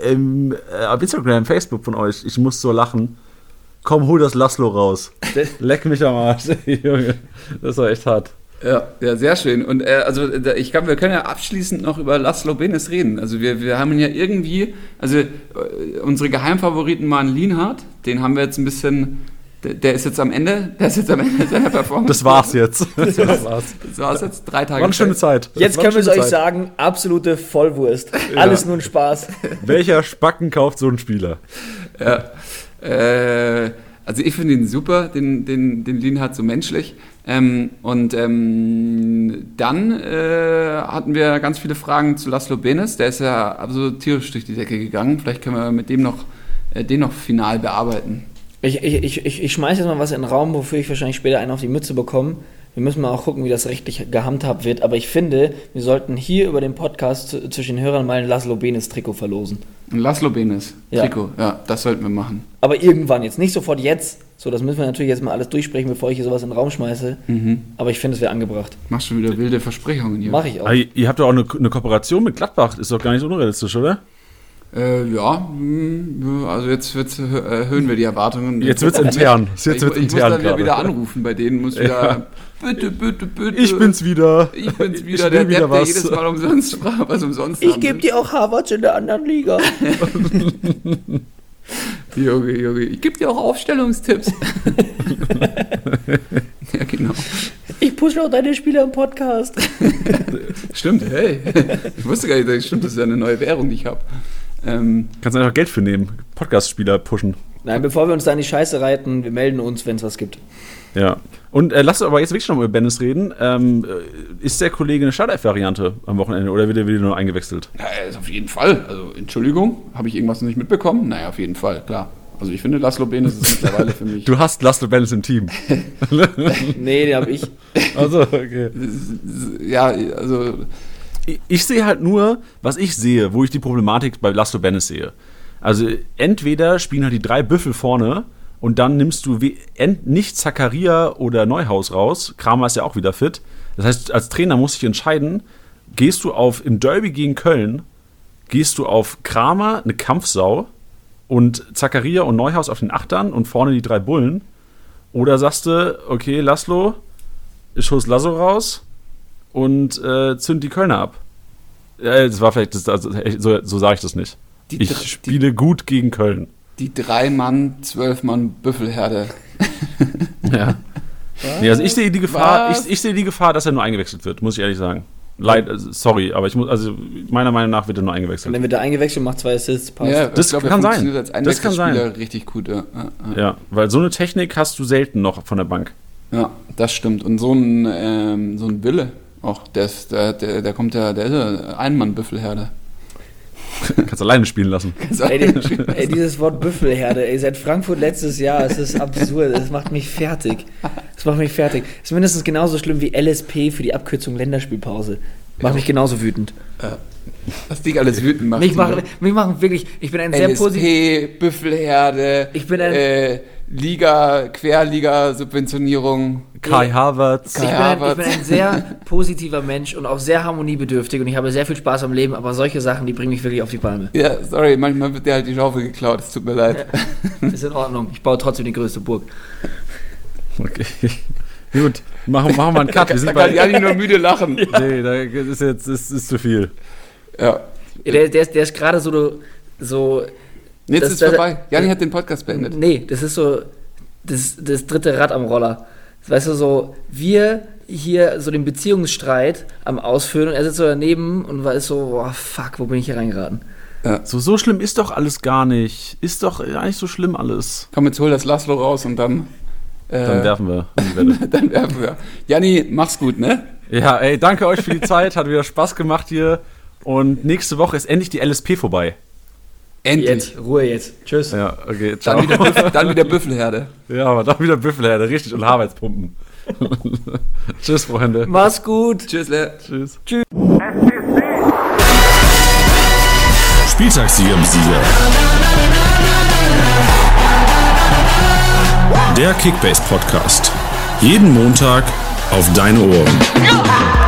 äh, im, äh, auf Instagram, Facebook von euch. Ich muss so lachen komm, hol das Laszlo raus. Leck mich am Arsch. Junge, das war echt hart. Ja, ja, sehr schön. Und äh, also ich glaube, wir können ja abschließend noch über Laszlo Benes reden. Also wir, wir haben ihn ja irgendwie, also äh, unsere Geheimfavoriten waren Lienhardt, den haben wir jetzt ein bisschen, der, der ist jetzt am Ende, der ist jetzt am Ende seiner Performance. Das war's jetzt. Das war's. Das war's jetzt, drei Tage. War eine schöne Zeit. Jetzt können wir es euch Zeit. sagen, absolute Vollwurst. Alles nur ein Spaß. Welcher Spacken kauft so einen Spieler? Ja. Äh, also ich finde ihn super, den, den, den Lienhardt so menschlich. Ähm, und ähm, dann äh, hatten wir ganz viele Fragen zu Laszlo Benes. Der ist ja absolut tierisch durch die Decke gegangen. Vielleicht können wir mit dem noch, äh, den noch final bearbeiten. Ich, ich, ich, ich, schmeiße jetzt mal was in den Raum, wofür ich wahrscheinlich später einen auf die Mütze bekomme. Wir müssen mal auch gucken, wie das rechtlich gehandhabt wird. Aber ich finde, wir sollten hier über den Podcast zwischen den Hörern mal ein Laszlo Benes Trikot verlosen. Ein Laszlo Benes Ja. Trikot, ja, das sollten wir machen. Aber irgendwann jetzt, nicht sofort jetzt. So, das müssen wir natürlich jetzt mal alles durchsprechen, bevor ich hier sowas in den Raum schmeiße. Aber ich finde, es wäre angebracht. Machst schon wieder wilde Versprechungen hier. Mache ich auch. Aber ihr, ihr habt doch auch eine, eine Kooperation mit Gladbach. Ist doch gar nicht so unrealistisch, oder? Äh, ja, hm, also jetzt wird's, äh, erhöhen wir die Erwartungen. Jetzt wird's intern. Jetzt ich, wird's ich muss intern dann wieder, gerade. wieder anrufen bei denen, muss wieder, Ja. bitte, bitte, bitte. Ich bin's wieder. Ich bin's Ich wieder, will der wieder Depp, der jedes Mal umsonst sprach, was umsonst haben will. dir auch Harvard in der anderen Liga. Junge, Junge, ich gebe dir auch Aufstellungstipps. ja, genau. Ich pushe auch deine Spieler im Podcast. Stimmt, hey. Ich wusste gar nicht, das stimmt, das ist ja eine neue Währung, die ich habe. Ähm, Kannst einfach Geld für nehmen. Podcast-Spieler pushen. Nein, bevor wir uns da in die Scheiße reiten, wir melden uns, wenn es was gibt. Ja. Und äh, lass uns aber jetzt wirklich noch mal über Bennis reden. Ähm, äh, ist der Kollege eine Startelf-Variante am Wochenende oder wird er wieder nur eingewechselt? ja, ist auf jeden Fall. Also, Entschuldigung, habe ich irgendwas noch nicht mitbekommen? Naja, auf jeden Fall, klar. Also, ich finde, Laszlo Benes ist mittlerweile für mich. Du hast Laszlo Bennis im Team. Nee, den habe ich. Also, okay. Ja, also, Ich, ich sehe halt nur, was ich sehe, wo ich die Problematik bei Laszlo Bennis sehe. Also entweder spielen halt die drei Büffel vorne und dann nimmst du nicht Zakaria oder Neuhaus raus. Kramer ist ja auch wieder fit. Das heißt, als Trainer musst du dich entscheiden, gehst du auf im Derby gegen Köln, gehst du auf Kramer, eine Kampfsau, und Zakaria und Neuhaus auf den Achtern und vorne die drei Bullen. Oder sagst du, okay, Laszlo, ich schuss Lasso raus und äh, zünd die Kölner ab. Äh, das war vielleicht, das, also, so, so sage ich das nicht. Die ich spiele gut gegen Köln. Die drei Mann, zwölf Mann Büffelherde. Ja. Nee, also ich sehe die Gefahr, ich, ich sehe die Gefahr, dass er nur eingewechselt wird, muss ich ehrlich sagen. Leid, also, sorry, aber ich muss, also meiner Meinung nach wird er nur Und eingewechselt. dann wird er eingewechselt, macht zwei Assists, passt. Ja, Das ich glaube, kann sein. Das kann sein. Richtig gut. Ja. Ja, ja. Ja, weil so eine Technik hast du selten noch von der Bank. ja, das stimmt. Und so ein, ähm, so ein Wille auch, der, ist, der, der, der kommt ja, der ist ja Einmann-Büffelherde. Kannst alleine spielen lassen. Ey, die, ey, dieses Wort Büffelherde, ey, seit Frankfurt letztes Jahr, es ist absurd, das macht mich fertig. Das macht mich fertig. Ist mindestens genauso schlimm wie LSP für die Abkürzung Länderspielpause. Macht mich genauso wütend. Was dich alles wütend macht. Mich machen, mich machen wirklich, ich bin ein sehr positiv. LSP, Büffelherde, Ich bin ein- äh, Liga, Querliga-Subventionierung. Kai Havertz. Ich bin, ein, ich bin ein sehr positiver Mensch und auch sehr harmoniebedürftig und ich habe sehr viel Spaß am Leben, aber solche Sachen, die bringen mich wirklich auf die Palme. Ja, sorry, manchmal wird dir halt die Schaufel geklaut, es tut mir leid. Ist in Ordnung. Ich baue trotzdem die größte Burg. Okay. Gut, machen, machen wir einen Cut. Wir Da sind kann bei. Jani nur müde lachen. Nee, da ist jetzt ist, ist zu viel. Ja. Ja, Der, der, ist, der ist gerade so, so Jetzt Das- ist das- vorbei. Jani hat den Podcast beendet. Nee, das ist so das, das dritte Rad am Roller. Weißt du, so wir hier so den Beziehungsstreit am Ausführen und er sitzt so daneben und war ist so, boah, fuck, wo bin ich hier reingeraten? So, so schlimm ist doch alles gar nicht. Ist doch gar nicht so schlimm alles. Komm, jetzt hol das Laszlo raus und dann. Äh, Dann werfen wir dann werfen wir. Janni, mach's gut, ne? Ja, ey, danke euch für die Zeit. Hat wieder Spaß gemacht hier. Und nächste Woche ist endlich die LSP vorbei. Endlich. Jetzt, Ruhe jetzt. Tschüss. Ja, okay, ciao. Dann wieder, Büffel, dann wieder Büffelherde. Ja, aber dann wieder Büffelherde, richtig, und Arbeitspumpen. Tschüss, Freunde. Mach's gut. Tschüss, Le. Tschüss. Spieltagssieger Besieger. Der Kickbase Podcast. Jeden Montag auf deine Ohren. Ja!